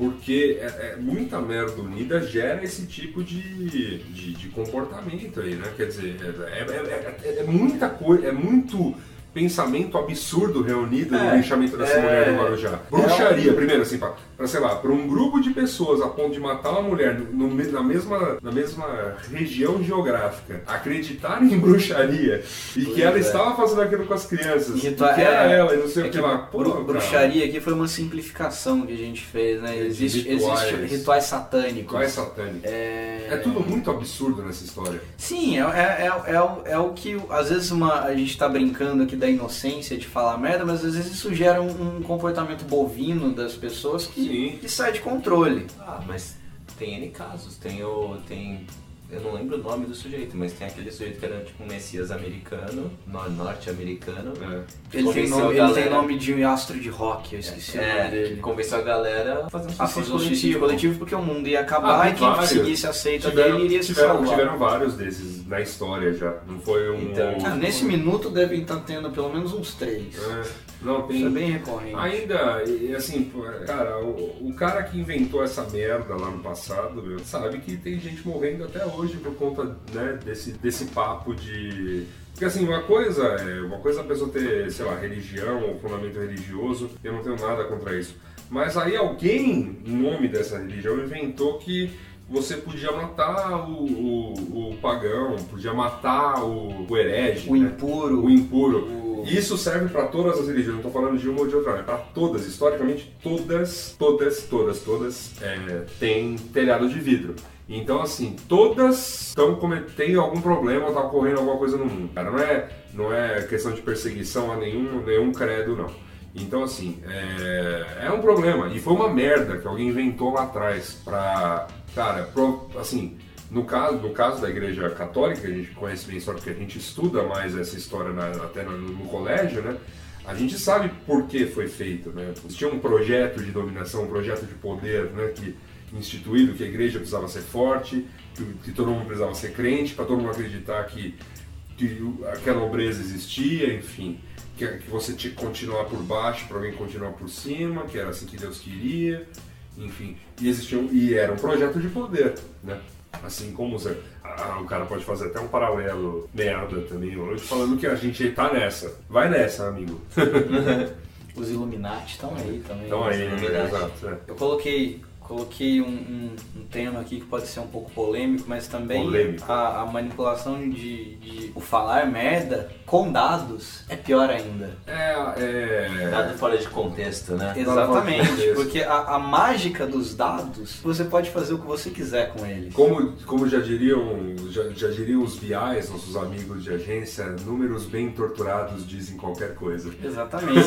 porque é, é- muita merda unida gera esse tipo de, de, de comportamento aí, né? Quer dizer, é, é- é- é muita coisa, é muito pensamento absurdo reunido no É, linchamento dessa é- mulher do Guarujá. Bruxaria, primeiro, assim, pra, pra, sei lá, pra um grupo de pessoas a ponto de matar uma mulher no- na, mesma, na mesma região geográfica, acreditarem em bruxaria e que Pois ela é. estava fazendo aquilo com as crianças, e que Ritua- era é, ela e não sei é o que que lá. Bruxaria aqui foi uma simplificação que a gente fez, né? Existe, rituais. existe rituais satânicos. Qual é satânico? É... É tudo muito absurdo nessa história. Sim, é, é, é, é, o, é o que às vezes uma, a gente tá brincando aqui da inocência de falar merda, mas às vezes isso gera um, um comportamento bovino das pessoas que, Sim. que sai de controle. Ah, mas tem N casos. Tem o. Tem. Eu não lembro o nome do sujeito, mas tem aquele sujeito que era tipo um messias americano, no- norte-americano. É. Ele, tem nome, a ele tem galera. nome de astro de rock, eu esqueci o nome É, dele. que convenceu a galera a fazer um A suicídio fazer um suicídio coletivo. coletivo porque o mundo ia Ah, acabar tem e quem vários. seguisse a seita Tiveram, dele iria se tiveram, salvar. tiveram vários desses na história já. Não foi um. Então, Ah, nesse minuto devem estar tendo pelo menos uns três. É, não, tem. Isso é bem recorrente. Ainda, e assim, cara, o, o cara que inventou essa merda lá no passado, meu, sabe que tem gente morrendo até hoje por conta, né, desse, desse papo de. Porque assim, uma coisa é uma coisa é a pessoa ter, sei lá, religião ou fundamento religioso, eu não tenho nada contra isso. Mas aí alguém, em nome dessa religião, inventou que você podia matar o, o, o pagão, podia matar o, o herege, O né? impuro. o impuro. O- Isso serve para todas as religiões, não estou falando de uma ou de outra, é para todas. Historicamente, todas, todas, todas, todas é, têm telhado de vidro. Então, assim, todas estão cometendo algum problema ou tá ocorrendo alguma coisa no mundo. Cara, não é, não é questão de perseguição a nenhum, nenhum credo, não. Então, assim, é, é um problema. E foi uma merda que alguém inventou lá atrás pra. Cara, pro- assim, no caso, no caso da Igreja Católica, a gente conhece bem história porque a gente estuda mais essa história na- até no, no colégio, né? A gente sabe por que foi feito, né? Tinha um projeto de dominação, um projeto de poder, né? Que instituído que a igreja precisava ser forte, que, que todo mundo precisava ser crente, para todo mundo acreditar que, que aquela nobreza existia, enfim, que, que você tinha que continuar por baixo para alguém continuar por cima, que era assim que Deus queria, enfim, e existia um- e era um projeto de poder, né? Assim como você, ah, o cara pode fazer até um paralelo merda também hoje, falando que a gente tá nessa. Vai nessa, amigo. Os Illuminati estão aí também. Então aí, né? Exato. é. Eu coloquei, coloquei um, um- um tema aqui que pode ser um pouco polêmico, mas também Polêmico. a, a manipulação de, de o falar merda com dados é pior ainda. É, é... Dado fora de contexto, né? Exatamente, contexto. porque a, a mágica dos dados, você pode fazer o que você quiser com eles. Como, como já diriam já, já diriam os BIs, nossos amigos de agência, números bem torturados dizem qualquer coisa. Exatamente.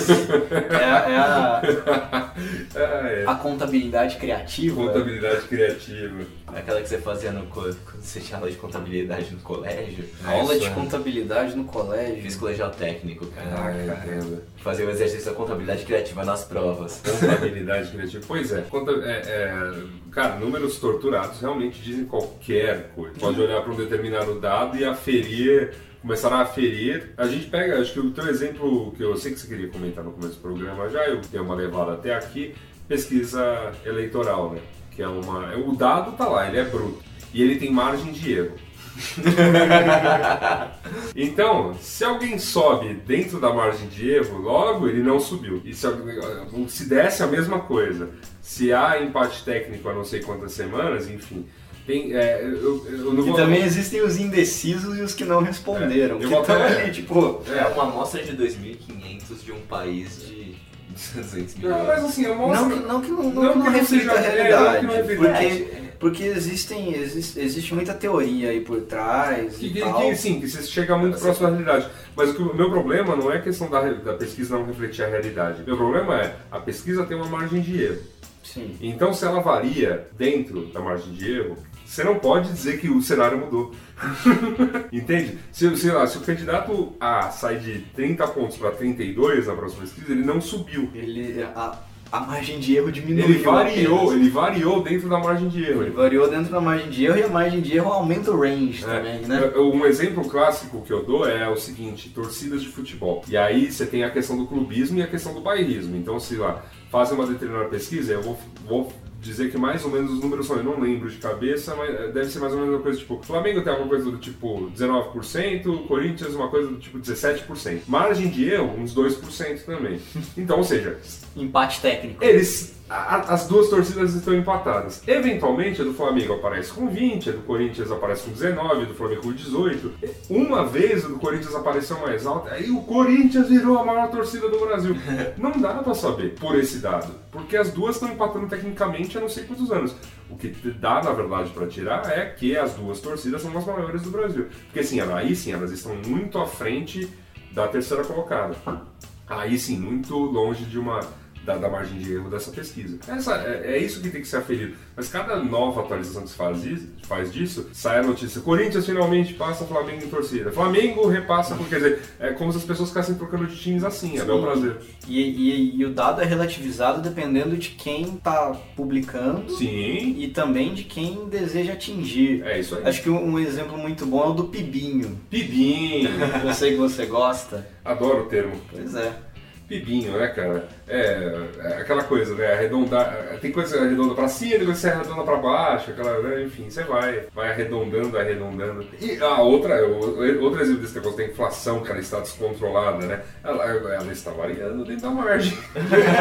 é, a- é a, É, é. a contabilidade criativa. Contabilidade criativa. Aquela que você fazia no quando você tinha aula de contabilidade no colégio. Aula É de isso, é. contabilidade no colégio. Fiz colegial técnico, cara. Ah, entendo. Fazia o exercício da contabilidade criativa nas provas. Contabilidade criativa. Pois é. Conta, é, é, Cara, números torturados realmente dizem qualquer coisa. Pode olhar para um determinado dado e aferir começaram a aferir. A gente pega, acho que o teu exemplo, que eu sei que você queria comentar no começo do programa já, eu tenho uma levada até aqui, pesquisa eleitoral, né? Que é uma. O dado tá lá, ele é bruto. E ele tem margem de erro. então, se alguém sobe dentro da margem de erro, logo ele não subiu. E se, se desse a mesma coisa, se há empate técnico há não sei quantas semanas, enfim. Tem, é, eu, eu não e vou... também existem os indecisos e os que não responderam. É, que eu vou estão até- ali, tipo. É uma amostra de 2.500 de um país de 200 milhões. Não, mas assim, eu mostro... que não, que não, não, Não que não reflita a é, realidade. reflita. porque, porque existem, existe, existe muita teoria aí por trás Que, e que, tal. que, sim, que você chega muito próximo da realidade. Mas o, que, o meu problema não é a questão da, da pesquisa não refletir a realidade. Meu problema é a pesquisa tem uma margem de erro. Sim. Então, se ela varia dentro da margem de erro, você não pode dizer que o cenário mudou. Entende? Se, sei lá, se o candidato A sai de 30 pontos para 32 na próxima pesquisa, ele não subiu. Ele, a, a margem de erro diminuiu. Ele variou, apenas. ele variou dentro da margem de erro. Ele variou dentro da margem de erro e a margem de erro aumenta o range É, também, né? Um exemplo clássico que eu dou é o seguinte, torcidas de futebol. E aí você tem a questão do clubismo e a questão do bairrismo. Então, se lá fazem uma determinada pesquisa, eu vou, vou dizer que mais ou menos os números são, eu não lembro de cabeça, mas é, deve ser mais ou menos uma coisa tipo, Flamengo tem alguma coisa do tipo 19%, Corinthians uma coisa do tipo 17%. Margem de erro, uns 2% também. Então, ou seja, Empate técnico. eles. A- as duas torcidas estão empatadas. Eventualmente a do Flamengo aparece com 20, a do Corinthians aparece com 19, a do Flamengo com 18. Uma vez a do Corinthians apareceu mais alta, aí o Corinthians virou a maior torcida do Brasil. Não dá pra saber por esse dado, porque as duas estão empatando tecnicamente há não sei quantos anos. O que dá, na verdade, pra tirar é que as duas torcidas são as maiores do Brasil. Porque sim, aí sim, elas estão muito à frente da terceira colocada. Aí sim, muito longe de uma da, da margem de erro dessa pesquisa. Essa, é, é isso que tem que ser aferido. Mas cada nova atualização que se faz, isso, faz disso, sai a notícia: Corinthians finalmente passa Flamengo em torcida. Flamengo repassa, porque, quer dizer, é como se as pessoas ficassem trocando de times assim, é bel prazer. E, e- e o dado é relativizado dependendo de quem tá publicando Sim, e também de quem deseja atingir. é isso aí. Acho que um, um exemplo muito bom é o do Pibinho. Pibinho, Eu sei que você gosta. adoro o termo. Pois é. Pibinho, né, cara? É, é aquela coisa, né? Arredondar. Tem coisa arredonda pra cima, tem coisa que você arredonda pra baixo, aquela, né? enfim, você vai, vai arredondando, arredondando. E a outra, outro exemplo desse negócio da inflação, cara, está descontrolada, né? Ela, ela está variando dentro da margem.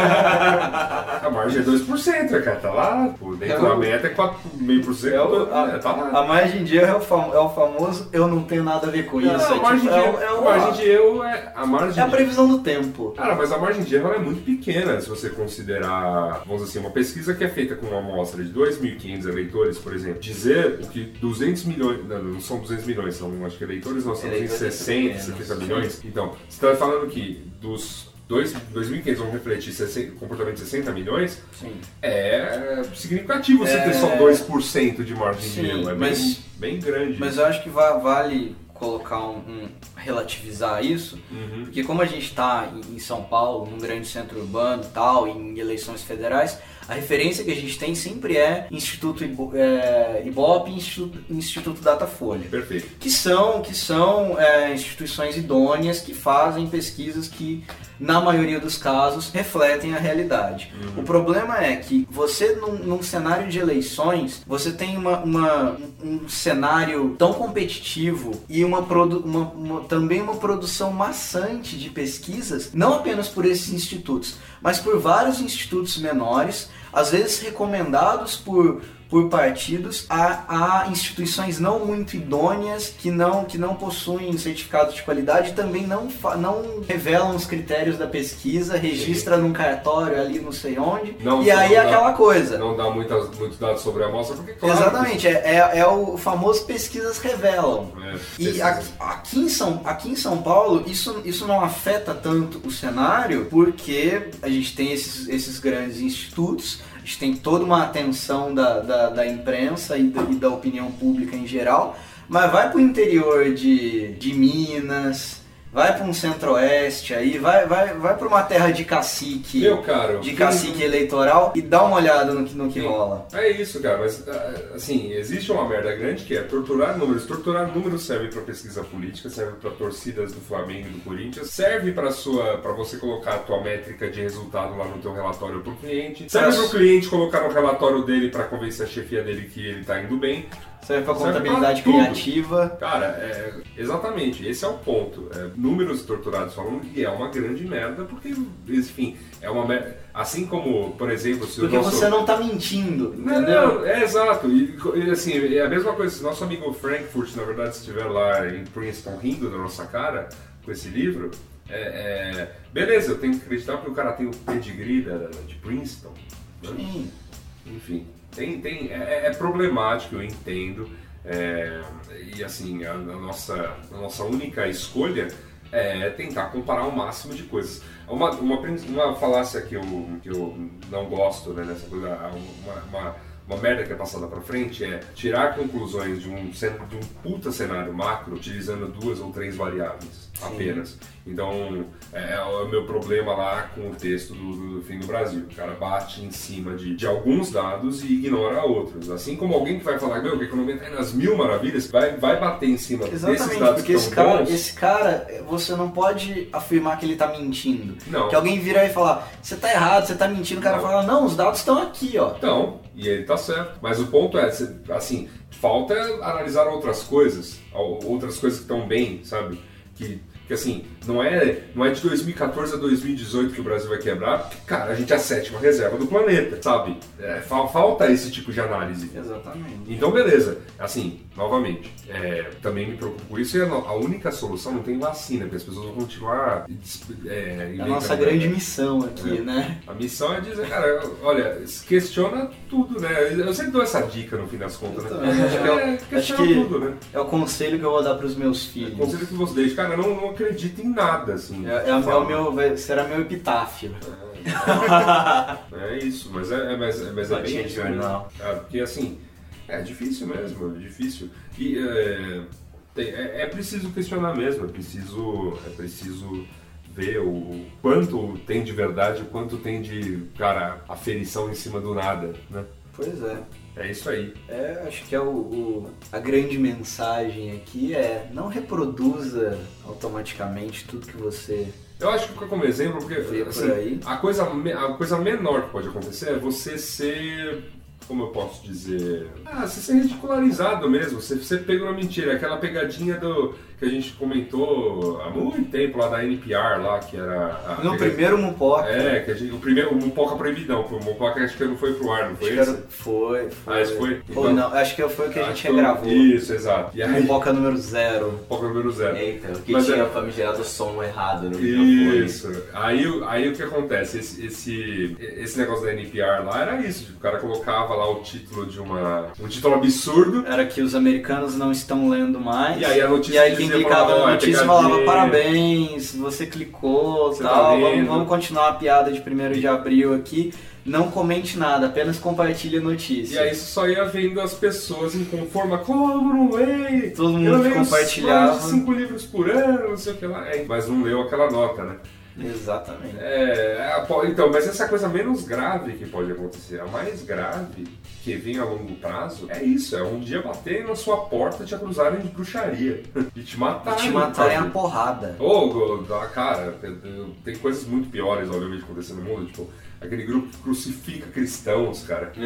a margem é 2%, né, cara? Tá lá, pô, dentro É da meta é 4,5%. É o- é, tá lá. A margem de erro é o, fam- é o famoso eu não tenho nada a ver com isso. Não, é, a tipo, margem de é, erro, o- é, a o- margem de erro é a margem é a de- previsão do tempo. Cara, mas a margem de erro é muito pequena se você considerar, vamos dizer assim, uma pesquisa que é feita com uma amostra de 2.500 eleitores, por exemplo, dizer o que 200 milhões, não, não são 200 milhões, são acho que eleitores não, são Eleitores 60, menos. 70 milhões. Então, você está falando que dos dois- 2.500 vão refletir 60, comportamento de 60 milhões, Sim. é significativo você É. ter só 2% de margem Sim, de erro, é mas- bem, bem grande. Mas eu acho que va- vale colocar um, um- relativizar isso, Uhum. porque como a gente está em, em São Paulo, num grande centro urbano e tal, em eleições federais, a referência que a gente tem sempre é Instituto Ibo, é, Ibope e Instituto, Instituto Datafolha. Perfeito. que são, que são é, instituições idôneas que fazem pesquisas que, na maioria dos casos, refletem a realidade. O problema é que você, num, num cenário de eleições, você tem uma, uma- um cenário tão competitivo e uma, uma- uma- também uma produção maçante de pesquisas, não apenas por esses institutos, mas por vários institutos menores, às vezes recomendados por por partidos a, a instituições não muito idôneas que não, que não possuem certificado de qualidade e também não, não revelam os critérios da pesquisa, registra num cartório ali não sei onde, Não, e aí é dá- aquela coisa. Não dá muitas, muitos dados sobre a amostra, porque claro, Exatamente, é, é, é o famoso pesquisas revelam. É, E pesquisa. aqui, aqui em São, aqui em São Paulo, isso, isso não afeta tanto o cenário, porque a gente tem esses, esses grandes institutos, a gente tem toda uma atenção da, da, da imprensa e da, e da opinião pública em geral, mas vai para o interior de, de Minas, vai pra um centro-oeste aí, vai, vai, vai pra uma terra de cacique, Meu caro. de cacique eleitoral e dá uma olhada no que, no que Sim. rola. É isso, cara, mas ah, assim, existe uma merda grande que é torturar números. Torturar números serve pra pesquisa política, serve pra torcidas do Flamengo e do Corinthians, serve pra sua para você colocar a tua métrica de resultado lá no teu relatório pro cliente, serve Pra- pro cliente colocar no relatório dele pra convencer a chefia dele que ele tá indo bem. Serve pra pra contabilidade tudo. criativa. Cara, é, exatamente, esse é o ponto. É, números torturados falando que é uma grande merda, porque, enfim, é uma merda. Assim como, por exemplo, se Porque o nosso. você não tá mentindo, entendeu? não, é exato. E, e, assim, é a mesma coisa. Se nosso amigo Frankfurt, na verdade, estiver lá em Princeton rindo da nossa cara com esse livro, é, é, beleza, eu tenho que acreditar porque o cara tem o pedigree da, de Princeton. né? Sim. Enfim, tem, tem, é, é problemático, eu entendo. é, e assim, a, a nossa, a nossa única escolha é tentar comparar o máximo de coisas. Uma, uma, uma falácia que eu, que eu não gosto né, nessa coisa, uma, uma, uma merda que é passada pra frente é tirar conclusões de um, de um puta cenário macro utilizando duas ou três variáveis apenas. Então, é, é o meu problema lá com o texto do, do Fim do Brasil. O cara bate em cima de, de alguns dados e ignora outros. Assim como alguém que vai falar, meu, que a economia está nas mil maravilhas, vai, vai bater em cima desses Exatamente, dados porque que esse cara, bons. esse cara, você não pode afirmar que ele tá mentindo. Não. Que alguém virar e falar, você tá errado, você tá mentindo, o cara Não. fala, não, os dados estão aqui, ó. Então, e ele tá certo. Mas o ponto é, assim, falta analisar outras coisas, ou- outras coisas que estão bem, sabe? Que, que assim, não é, não é de 2014 a 2018 que o Brasil vai quebrar, porque, cara, a gente é a sétima reserva do planeta, sabe? É, fa- falta esse tipo de análise. Exatamente. Então, beleza. Assim, novamente, é, também me preocupo com isso. E a, no- a única solução não tem vacina, porque as pessoas vão continuar. É, É a nossa grande missão aqui, É. né? A missão é dizer, cara, olha, questiona tudo, né? Eu sempre dou essa dica no fim das contas, né? é o- É, acho questiona que- tudo, né? É o conselho que eu vou dar pros meus filhos. Conselho que você deixa, cara, não, não acredita em nada, assim. É, é, o- é meu, será meu epitáfio. É isso, mas é, é, mas, é- mas é bem Latinha de isso jornal. mesmo. É, porque assim, é difícil mesmo, é difícil. E é, tem- é, é preciso questionar mesmo, é preciso, é preciso ver o quanto tem de verdade, o quanto tem de, cara, aferição em cima do nada, né? Pois é. É isso aí. É, acho que é o, o- a grande mensagem aqui é não reproduza automaticamente tudo que você Eu acho que fica como exemplo, porque por assim, aí. a, coisa, a coisa menor que pode acontecer é você ser. Como eu posso dizer? Ah, você ser ridicularizado mesmo, você ser pego na mentira. Aquela pegadinha do que a gente comentou há muito tempo lá da NPR, lá, que era. a No primeiro Mupoca. É, que a gente, o primeiro, o Mupoca Proibidão, o Mupoca acho que não foi pro ar, não foi acho que esse? era- foi, foi. Ah, esse foi? Ou Então- não, acho que foi o que a Acho gente eu- regravou. Isso, exato. E aí, Mupoca número zero. Mupoca número zero. Eita, que Mas tinha é- o famigerado som errado no microfone. Isso. Aí, o- aí o que acontece? Esse, esse, esse negócio da NPR lá era isso. tipo, O cara colocava lá o título de uma. Um título absurdo. Era que os americanos não estão lendo mais. E aí a notícia E aí clicava na "Ó, é notícia pegadinha." falava parabéns, você clicou, Você tá tal. vendo. vamos, vamos continuar a piada de 1 de abril aqui. Não comente nada, apenas compartilhe a notícia. E aí você só ia vendo as pessoas em conforma, como não leio? Todo mundo Eu leio compartilhava. cinco livros por ano, não sei o que lá. É, mas não leu aquela nota, né? Exatamente. É, então, mas essa é a coisa menos grave que pode acontecer. A mais grave, que vem a longo prazo, é isso: é um dia baterem na sua porta e te acusarem de bruxaria. E te matarem. Te matarem a porrada. Ô, go- da- cara, tem coisas muito piores, obviamente, acontecendo no mundo, tipo, aquele grupo que crucifica cristãos, cara.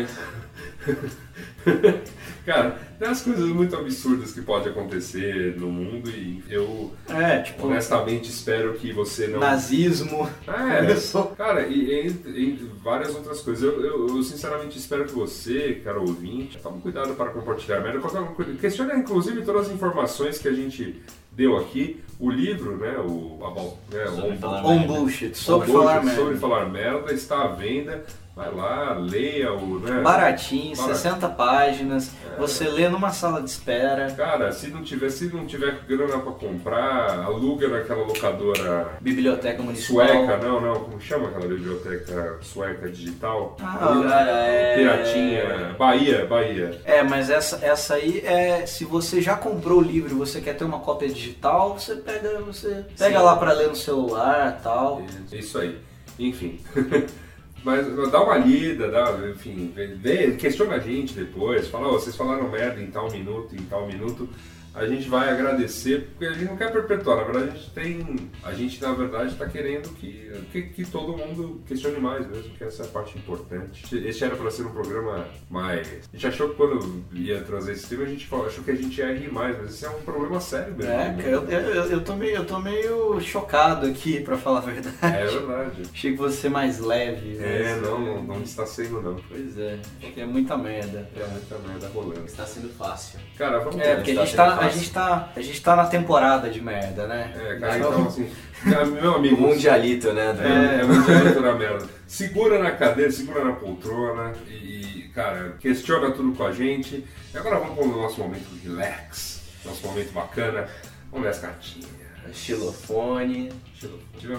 cara, tem umas coisas muito absurdas que podem acontecer no mundo e eu É, tipo, honestamente espero que você não. nazismo. É, Começou. cara, e várias outras coisas. Eu, eu- eu, sinceramente espero que você, cara ouvinte, tome cuidado para compartilhar merda. Qualquer coisa- Questione inclusive todas as informações que a gente deu aqui. O livro, né? O, about, né, Sobre on- falar On merda. bullshit, sobre on falar Bullshit, merda. sobre falar merda está à venda. Vai lá, leia o. Né? Baratinho, Baratinho. 60 páginas. Você lê numa sala de espera. Cara, se não tiver, se não tiver grana pra comprar, aluga naquela locadora Biblioteca Municipal. sueca, não, não, como chama aquela biblioteca sueca digital? Ah, cara, é... Piratinha, Bahia, Bahia. É, mas essa, essa aí é. Se você já comprou o livro e você quer ter uma cópia digital, você pega, você pega Sim. lá pra ler no celular e tal. É Isso aí. Enfim. Mas dá uma lida, dá, enfim, vê, questiona a gente depois, fala, ó, vocês falaram merda em tal minuto, em tal minuto. A gente vai agradecer, porque a gente não quer perpetuar, na verdade a gente tem. A gente na verdade está querendo que, que, que todo mundo questione mais mesmo, que essa é a parte importante. Esse era para ser um programa mais. A gente achou que quando ia trazer esse tema, a gente achou que a gente ia rir mais, mas esse é um problema sério mesmo. É, né? cara, eu, eu, eu, tô meio, eu tô meio chocado aqui, pra falar a verdade. É verdade. Achei que você mais leve. É, mas- não, não, não está sendo não. Pois é, acho que é muita merda. É muita merda rolando. Está sendo fácil. Cara, vamos É, porque a gente, tá, a, gente tá, a gente tá na temporada de merda, né? É, cara, então assim, cara, meu O amigo, mundialito, né? do- é, é muito muito na merda. Segura na cadeira, segura na poltrona e, cara, questiona tudo com a gente. E agora vamos para o nosso momento relax, nosso momento bacana. Vamos ver as cartinhas. Xilofone.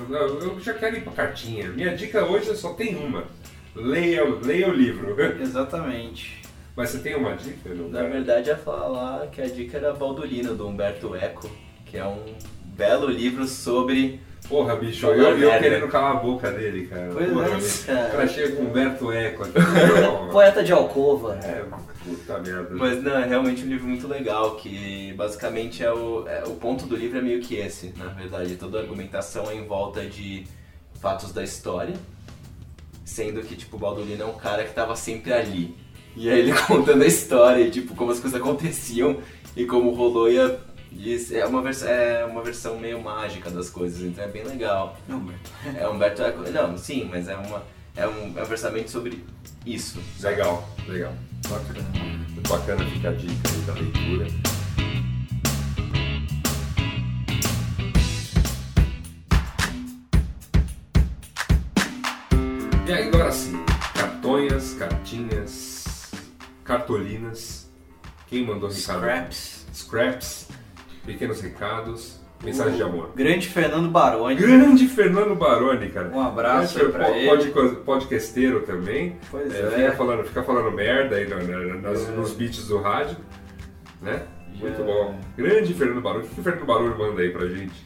Não, Eu já quero ir pra cartinha. Minha dica hoje só tem uma. Leia, leia o livro. Exatamente. Mas você tem uma dica? Não? Na verdade, ia falar que a dica era Baldolino, do Humberto Eco, que é um belo livro sobre. Porra, bicho, eu, eu querendo calar a boca dele, cara. Pois Porra, é, cara. O cara chega com Humberto Eco aqui. Poeta de Alcova. É, puta merda. Mas não, é realmente um livro muito legal, que basicamente é o, é- o ponto do livro é meio que esse, na verdade. Toda a argumentação é em volta de fatos da história, sendo que, tipo, o Baldolino é um cara que tava sempre ali. E aí ele contando a história, e, tipo, como as coisas aconteciam e como rolou e a- isso é uma, vers é uma versão meio mágica das coisas, então é bem legal. Não, Humberto. É Humberto Eco. Não, sim, mas é, uma, é, um, é um versamento sobre isso. Legal, legal. Bacana. Bacana fica a dica aí da leitura. Cartolinas. Quem mandou recado? Scraps. Scraps, pequenos recados, mensagem de amor. Grande Fernando Baroni. Grande Fernando Baroni, cara. Um abraço Grande aí pra ele. pod- Podcasteiro também. Pois É, é. Fica, falando, fica falando merda aí no- no- nos, É. nos beats do rádio. Né? Muito É. bom. Grande Fernando Baroni. O que, o Fernando Baroni manda aí pra gente?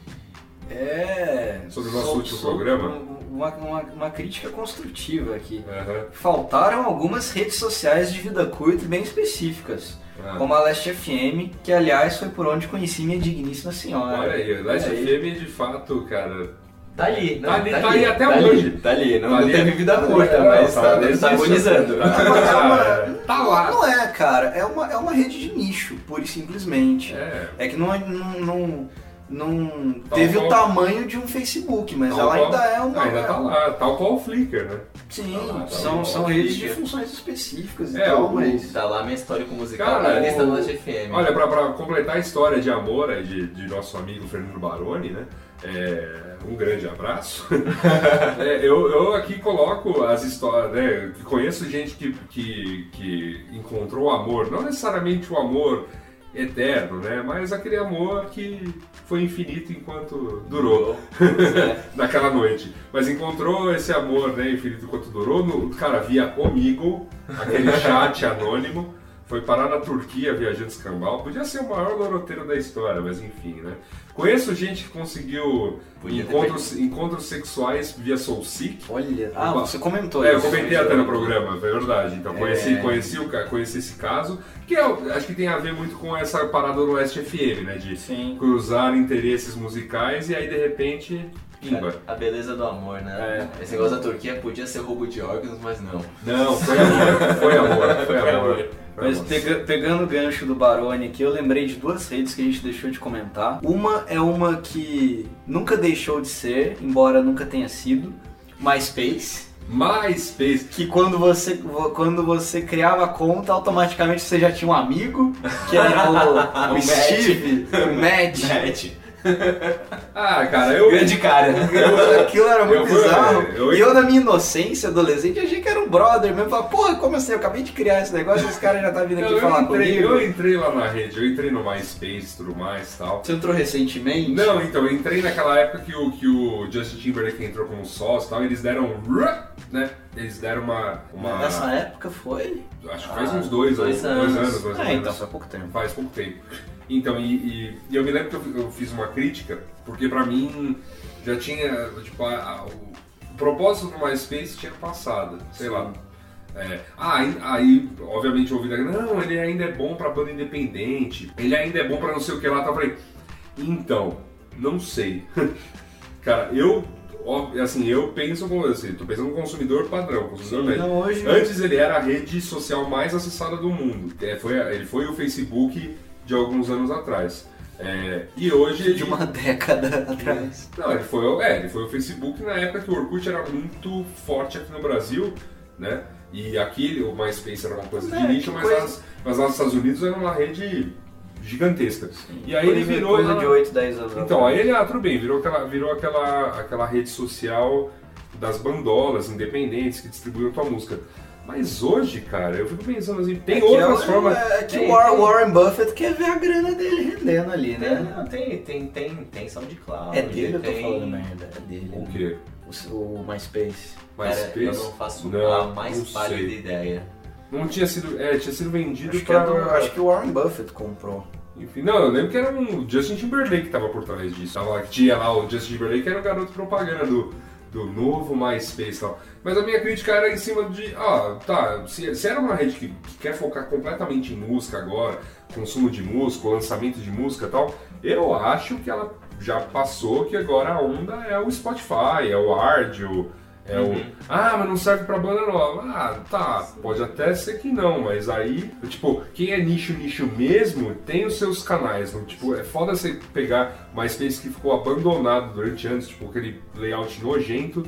É. Sobre o nosso último programa? Uma, uma, uma crítica construtiva aqui. Aham. Faltaram algumas redes sociais de vida curta e bem específicas. Ah. Como a Last FM, que aliás foi por onde conheci minha digníssima senhora. Olha aí, Last Olha aí. FM de fato, cara. Tá ali, Tá ali- tá ali até hoje. Tá ali, não, Tá não ali. teve vida curta, Não, mas tá- tá, tá- tá agonizando. Tá, tá, tá lá. Não é, cara. É uma, é uma rede de nicho, pura e simplesmente. É. É que não, não, não, não Tal teve qual- o tamanho de um Facebook, mas Tal ela qual- ainda é uma. Ainda tá lá, tal qual o Flickr, né? Sim, Tá lá, tá são, redes de funções específicas e É, tal, o- mas. Tá lá minha história com musical Cara, na lista o- do Last FM. Olha, pra, pra completar a história de amor aí de, de nosso amigo Fernando Baroni, né? É, um grande abraço. É, eu, eu aqui coloco as histórias, né? que Conheço gente que, que, que encontrou o amor, não necessariamente o amor eterno, né? Mas aquele amor que foi infinito enquanto durou naquela noite. Mas encontrou esse amor, né, infinito enquanto durou, no, cara, via Omigo, aquele chat anônimo, foi parar na Turquia viajando escambau. Podia ser o maior loroteiro da história, mas enfim, né? Conheço gente que conseguiu Podia encontros, encontros sexuais via Soulseek. Olha. Ah, você comentou É, eu comentei até no programa, é verdade. Então conheci, É. conheci, o, conheci esse caso, que eu acho que tem a ver muito com essa parada do West FM, né? De Sim. cruzar interesses musicais e aí de repente. Pimba. A beleza do amor, né? Esse negócio da Turquia podia ser roubo de órgãos, mas não. Não, foi amor, foi amor, foi amor. Mas pega- pegando o gancho do Baroni aqui, eu lembrei de duas redes que a gente deixou de comentar. Uma é uma que nunca deixou de ser, embora nunca tenha sido, MySpace. MySpace. Que quando você, quando você criava a conta, automaticamente você já tinha um amigo, que era o, o O Steve, o Matt. Matt. Ah, cara, eu. Grande cara. Aquilo era muito Eu bizarro. eu- E eu, na minha inocência, adolescente, achei que era um brother mesmo. Falei, porra, como assim? Eu acabei de criar esse negócio e esse cara já tá vindo aqui Eu, falar entrei, comigo. eu entrei lá na rede, eu entrei no MySpace e tudo mais e tal. Você entrou recentemente? Não, então, eu entrei naquela época que o, que o Justin Timberlake entrou como sócio e tal, eles deram né? Eles deram uma. uma Nessa época foi? acho que faz Ah, uns dois, dois dois anos. anos, mais ou É, menos. então há pouco tempo. Faz pouco tempo. Então, e, e- e eu me lembro que eu, fiz uma crítica, porque pra mim já tinha, tipo, a- a- o, o propósito do MySpace tinha passado, sei lá. É, ah, aí, aí, obviamente, eu ouvi não, ele ainda é bom pra banda independente, ele ainda é bom pra não sei o que lá, tá? Eu falei, então, não sei. Cara, eu, assim, eu penso como assim, tô pensando no consumidor padrão, consumidor médio. Não, hoje... Antes ele era a rede social mais acessada do mundo. É, foi, ele foi o Facebook de alguns anos atrás. É, e hoje ele. De uma década atrás. Não, ele foi, o- é, ele foi o Facebook na época que o Orkut era muito forte aqui no Brasil, né? E aqui o MySpace era uma coisa É, de nicho, mas, coisa. Lá, mas lá nos Estados Unidos era uma rede gigantesca. E aí Coisa- ele virou. Coisa lá- de 8, 10 anos então, aí ele, ah, tudo bem, virou aquela, virou aquela, aquela rede social das bandolas independentes que distribuíam tua música. Mas hoje, cara, eu fico pensando assim, tem É que outras é, formas. É que Tem, o Warren, tem. Warren Buffett quer ver a grana dele rendendo ali, Tem, né? não, tem, tem, tem, tem SoundCloud. É dele, eu tô tem- falando merda. É dele. O quê? O, o MySpace. Cara, MySpace? eu não faço Não, a mais não pálida sei. ideia. Não tinha sido. É, tinha sido vendido Acho que, é pra. do- acho que o Warren Buffett comprou. Enfim, não, eu lembro que era um Justin Timberlake que tava por trás disso. Tava, lá- que tinha lá o Justin Timberlake que era o garoto propaganda do, do novo MySpace e tal. Mas a minha crítica era em cima de. Ah, tá, se, se era uma rede que, que quer focar completamente em música agora, consumo de música, lançamento de música e tal, eu acho que ela já passou que agora a onda é o Spotify, é o Ardio. É o. Ah, mas não serve pra banda nova. Ah, tá. Pode até ser que não, mas aí, tipo, quem é nicho, nicho mesmo, tem os seus canais. Não? Tipo, é foda você pegar MySpace que ficou abandonado durante anos, tipo, aquele layout nojento,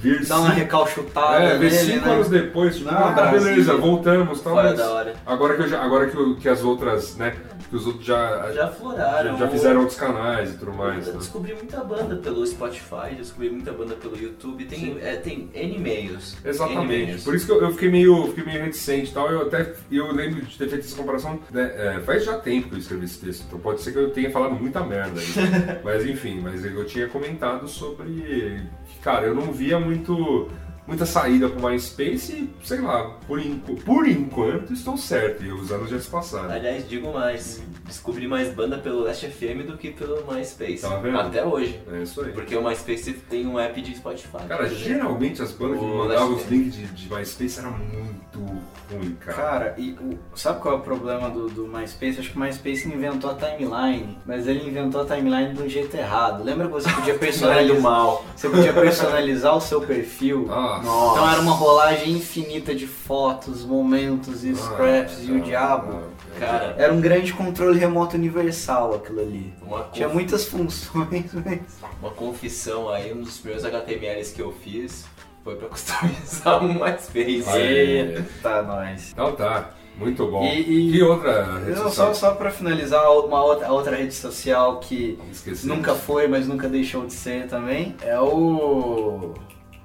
vir Dá uma recalchutada é, ver cinco né? anos depois, tipo, ah, beleza, voltamos, tal, Fora da hora. agora que já, agora que, eu- que as outras, né, que os outros já, Já floraram. já, já fizeram outros canais e tudo mais. Eu né? descobri muita banda pelo Spotify, descobri muita banda pelo YouTube, tem, é, tem N meios. N Exatamente. meios. Por isso que eu, eu fiquei, meio, fiquei meio reticente e tal. Eu até eu lembro de ter feito essa comparação. né, é, faz já tempo que eu escrevi esse texto. Então pode ser que eu tenha falado muita merda mas enfim, mas eu tinha comentado sobre. Cara, eu não via muito. Muita saída pro MySpace e, sei lá, por, por enquanto estou certo, e os anos já se passaram. Aliás, digo mais, descobri mais banda pelo Last FM do que pelo MySpace. Tá vendo? Até hoje. É isso aí. Porque o MySpace tem um app de Spotify. Cara, geralmente as bandas que O mandavam Last os links de, de MySpace era muito ruim, cara. Cara, e o- sabe qual é o problema do, do MySpace? Acho que o MySpace inventou a timeline, mas ele inventou a timeline de um jeito errado. Lembra que você podia personalizar, mal. você podia personalizar o seu perfil? Nossa. Então era uma rolagem infinita de fotos, momentos e scraps e o Ah, diabo. ah, Cara, Era um grande controle remoto universal aquilo ali. uma, Tinha conf- muitas funções, mas... uma confissão aí, um dos primeiros HTMLs que eu fiz foi pra customizar um MySpace. Eita, nós. Então tá, muito bom. E- e- que outra rede Não, social? só, só pra finalizar, uma outra, outra rede social que Esqueci. nunca foi, mas nunca deixou de ser também, é o.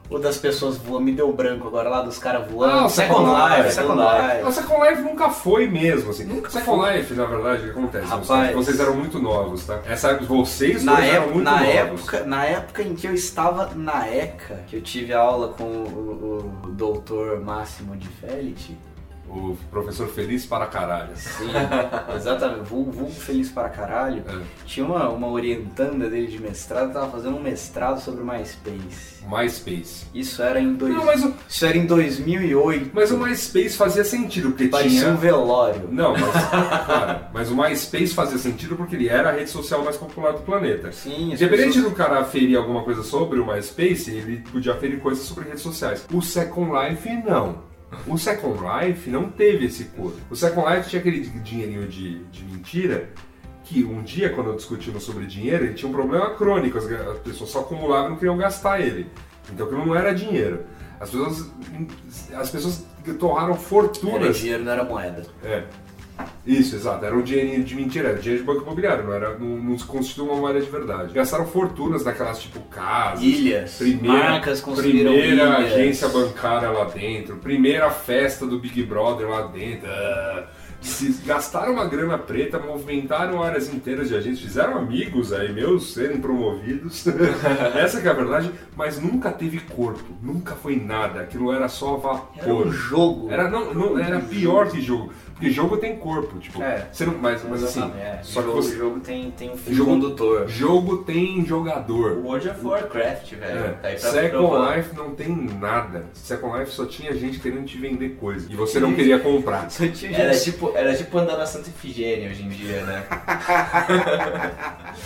O das pessoas voando. Me deu branco agora lá, dos caras voando. Ah, o Second Life, Second Second Life. A Second Life nunca foi mesmo, assim. Nunca Second Life, na verdade, o que acontece? Rapaz. vocês eram muito novos, tá? Essa época, vocês Na, dois eram época, muito na, novos. época, na época em que eu estava na ECA, que eu tive aula com o, o doutor Máximo de Felici, O professor feliz para caralho. Sim, exatamente. Vulgo, vulgo feliz para caralho. É. Tinha uma, uma orientanda dele de mestrado, tava fazendo um mestrado sobre MySpace. MySpace. Isso era em, dois, Não, mas o, isso era em 2008. mas o MySpace fazia sentido, porque Parecia tinha... um velório. Não, mas, cara, mas o MySpace fazia sentido porque ele era a rede social mais popular do planeta. Sim, Independente pessoas- do cara aferir alguma coisa sobre o MySpace, ele podia aferir coisas sobre redes sociais. O Second Life, não. O Second Life não teve esse coro. O Second Life tinha aquele dinheirinho de, de mentira que um dia, quando discutimos sobre dinheiro, ele tinha um problema crônico. As, as pessoas só acumulavam e não queriam gastar ele. Então aquilo não era dinheiro. As pessoas, as pessoas torraram Era fortunas dinheiro, não era moeda. é. Isso, exato. Era um dinheirinho de mentira, era dinheiro de banco imobiliário, não, era, não, não se constituiu uma moeda de verdade. Gastaram fortunas naquelas, tipo, casas. Ilhas. Primeira, Marcas construíram primeira ilhas. agência bancária lá dentro, primeira festa do Big Brother lá dentro. Ah, se gastaram uma grana preta, movimentaram áreas inteiras de agentes, fizeram amigos aí meus serem promovidos. Essa que é a verdade, mas nunca teve corpo, nunca foi nada. Aquilo era só Era um vapor. jogo. Era, não, não, era pior que jogo. Porque jogo tem corpo, tipo. É. Você não, mas, mas assim, é. só que jogo, você, jogo tem, tem um fio Jogo- condutor. jogo tem jogador. World of Warcraft, velho. É. Tá aí pra Second provar. Life não tem nada. Second Life só tinha gente querendo te vender coisa. E você não queria comprar. Só tinha Era gente- tipo, era tipo andar na Santa Ifigênia hoje em dia, né?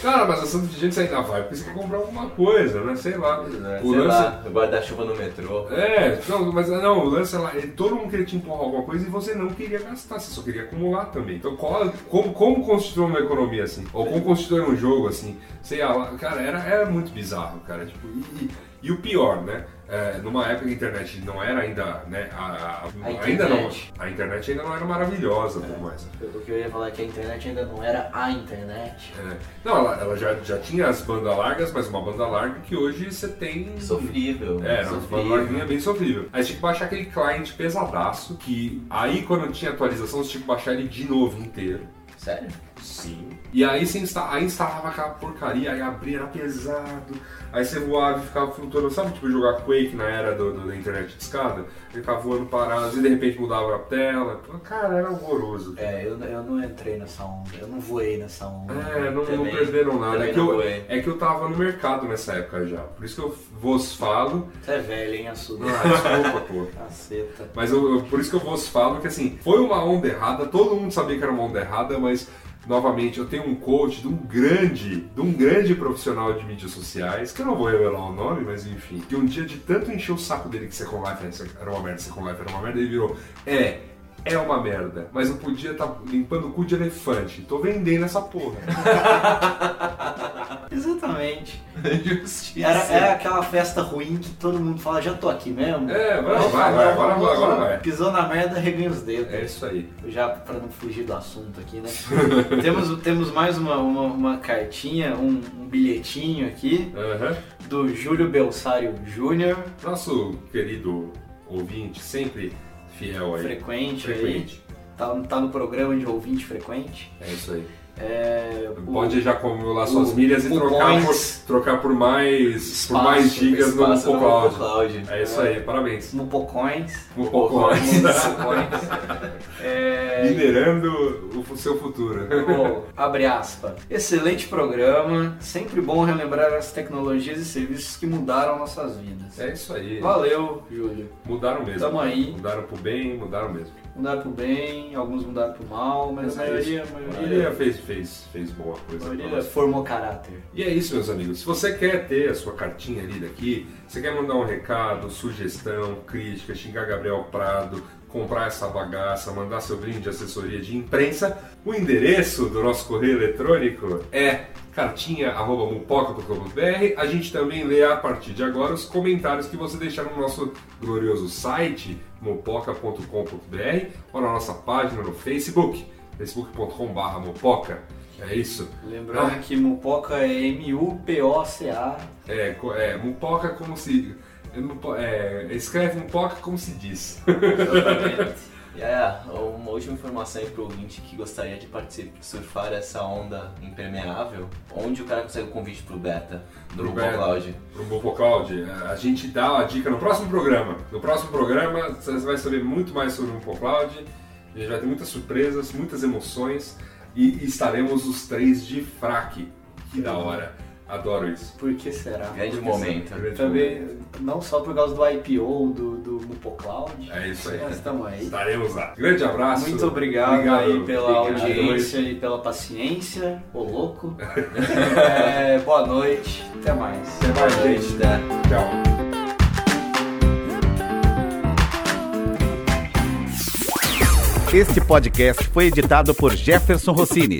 Cara, mas a Santa de gente ainda vai porque você quer comprar alguma coisa, né? Sei lá. Sei O lance. lá, guarda-chuva no metrô. É, não, mas não, o lance é lá, ele- todo mundo queria te empurrar alguma coisa e você não queria gastar, você só queria acumular também. Então, qual, como, como constituir uma economia assim? Ou como constituir um jogo assim? Sei lá, cara, era, era muito bizarro, cara. Tipo, e, e- e o pior, né? É, numa época que a internet não era ainda, né? A, a- A ainda não. A internet ainda não era maravilhosa, tudo mais. O que eu ia falar é que a internet ainda não era a internet. É. Não, ela, ela já, já tinha as bandas largas, mas uma banda larga que hoje você tem. Sofrível. É, era uma banda larguinha bem sofrível. Aí você tinha que baixar aquele client pesadaço, que aí quando tinha atualização você tinha que baixar ele de novo inteiro. Sério? Sim. E aí você insta aí instalava aquela porcaria, aí abria, era pesado. Aí você voava e ficava flutuando, sabe tipo jogar Quake na era do, do- da internet de escada? Ele ficava voando parado, e de repente mudava a tela. Cara, era horroroso. É, eu, eu não entrei nessa onda, eu não voei nessa onda. É, não, não perderam nada. É que, eu, é que eu tava no mercado nessa época já. Por isso que eu vos falo. Você é velho, hein, Assuda? Ah, desculpa, pô. Caceta. Mas eu, eu- por isso que eu vos falo que assim, foi uma onda errada, todo mundo sabia que era uma onda errada, mas novamente eu tenho um coach de um grande, de um grande profissional de mídias sociais, que eu não vou revelar o nome, mas enfim, que um dia de tanto encher o saco dele que Second Life era uma merda, Second Life era uma merda, ele virou, é, é uma merda, mas eu podia estar limpando o cu de elefante, tô vendendo essa porra. Exatamente. Justiça. Era, era aquela festa ruim que todo mundo fala, já tô aqui mesmo. É, vai, vai, falar, vai, agora vai, agora lá. vai. Pisou na merda, reganha os dedos. É isso aí. Já pra não fugir do assunto aqui, né? temos, temos mais uma, uma, uma cartinha, um, um bilhetinho aqui Aham. do Júlio Belsário Júnior, Nosso querido ouvinte, sempre fiel aí. frequente, Frequente. aí. Tá, tá no programa de ouvinte frequente. É isso aí. É, o- Pode já acumular suas o- milhas e trocar por, trocar por mais, por Espaço, mais gigas no no Cloud. Cloud. É isso aí, parabéns. Mupocoins. Mupocoins. Mupocoins. É, Minerando o seu futuro. Oh, abre aspas. Excelente programa, sempre bom relembrar as tecnologias e serviços que mudaram nossas vidas. É isso aí. Valeu, Júlio. Mudaram mesmo. Tamo aí. Mudaram pro bem, mudaram mesmo. Mudaram pro bem, alguns mudaram pro mal, mas a É maioria, a a maioria, maioria fez, fez, fez boa a coisa. pra maioria formou caráter. E é isso, meus amigos. Se você quer ter a sua cartinha lida aqui, você quer mandar um recado, sugestão, crítica, xingar Gabriel Prado, comprar essa bagaça, mandar seu brinde de assessoria de imprensa, o endereço do nosso correio eletrônico é cartinha.mupoca.com.br. A gente também lê a partir de agora os comentários que você deixar no nosso glorioso site, mupoca.com.br, ou na nossa página no Facebook, facebook.com.br mupoca. É isso. Lembrando Ah. que Mupoca é M-U-P-O-C-A. É, é mupoca como se. é, é, escreve mupoca como se diz. Exatamente. É, uma última informação aí pro ouvinte que gostaria de participar, surfar essa onda impermeável, onde o cara consegue o convite pro beta do Pro Google beta. Cloud. Pro Mupo Cloud, é, a gente dá a dica no próximo programa. No próximo programa você vai saber muito mais sobre o Mupo Cloud. A gente vai ter muitas surpresas, muitas emoções e estaremos os três de fraque. Que da hora. Adoro isso. Por que será? Grande Por que momento. será? Também, não só por causa do IPO do, do Mupocloud. É isso aí. Nós estamos aí. Estaremos lá. Grande abraço. Muito obrigado, aí pela Obrigado. audiência e pela paciência. Ô louco. É, boa noite. Até mais. Até mais, gente. Né? Tchau. Este podcast foi editado por Jefferson Rossini.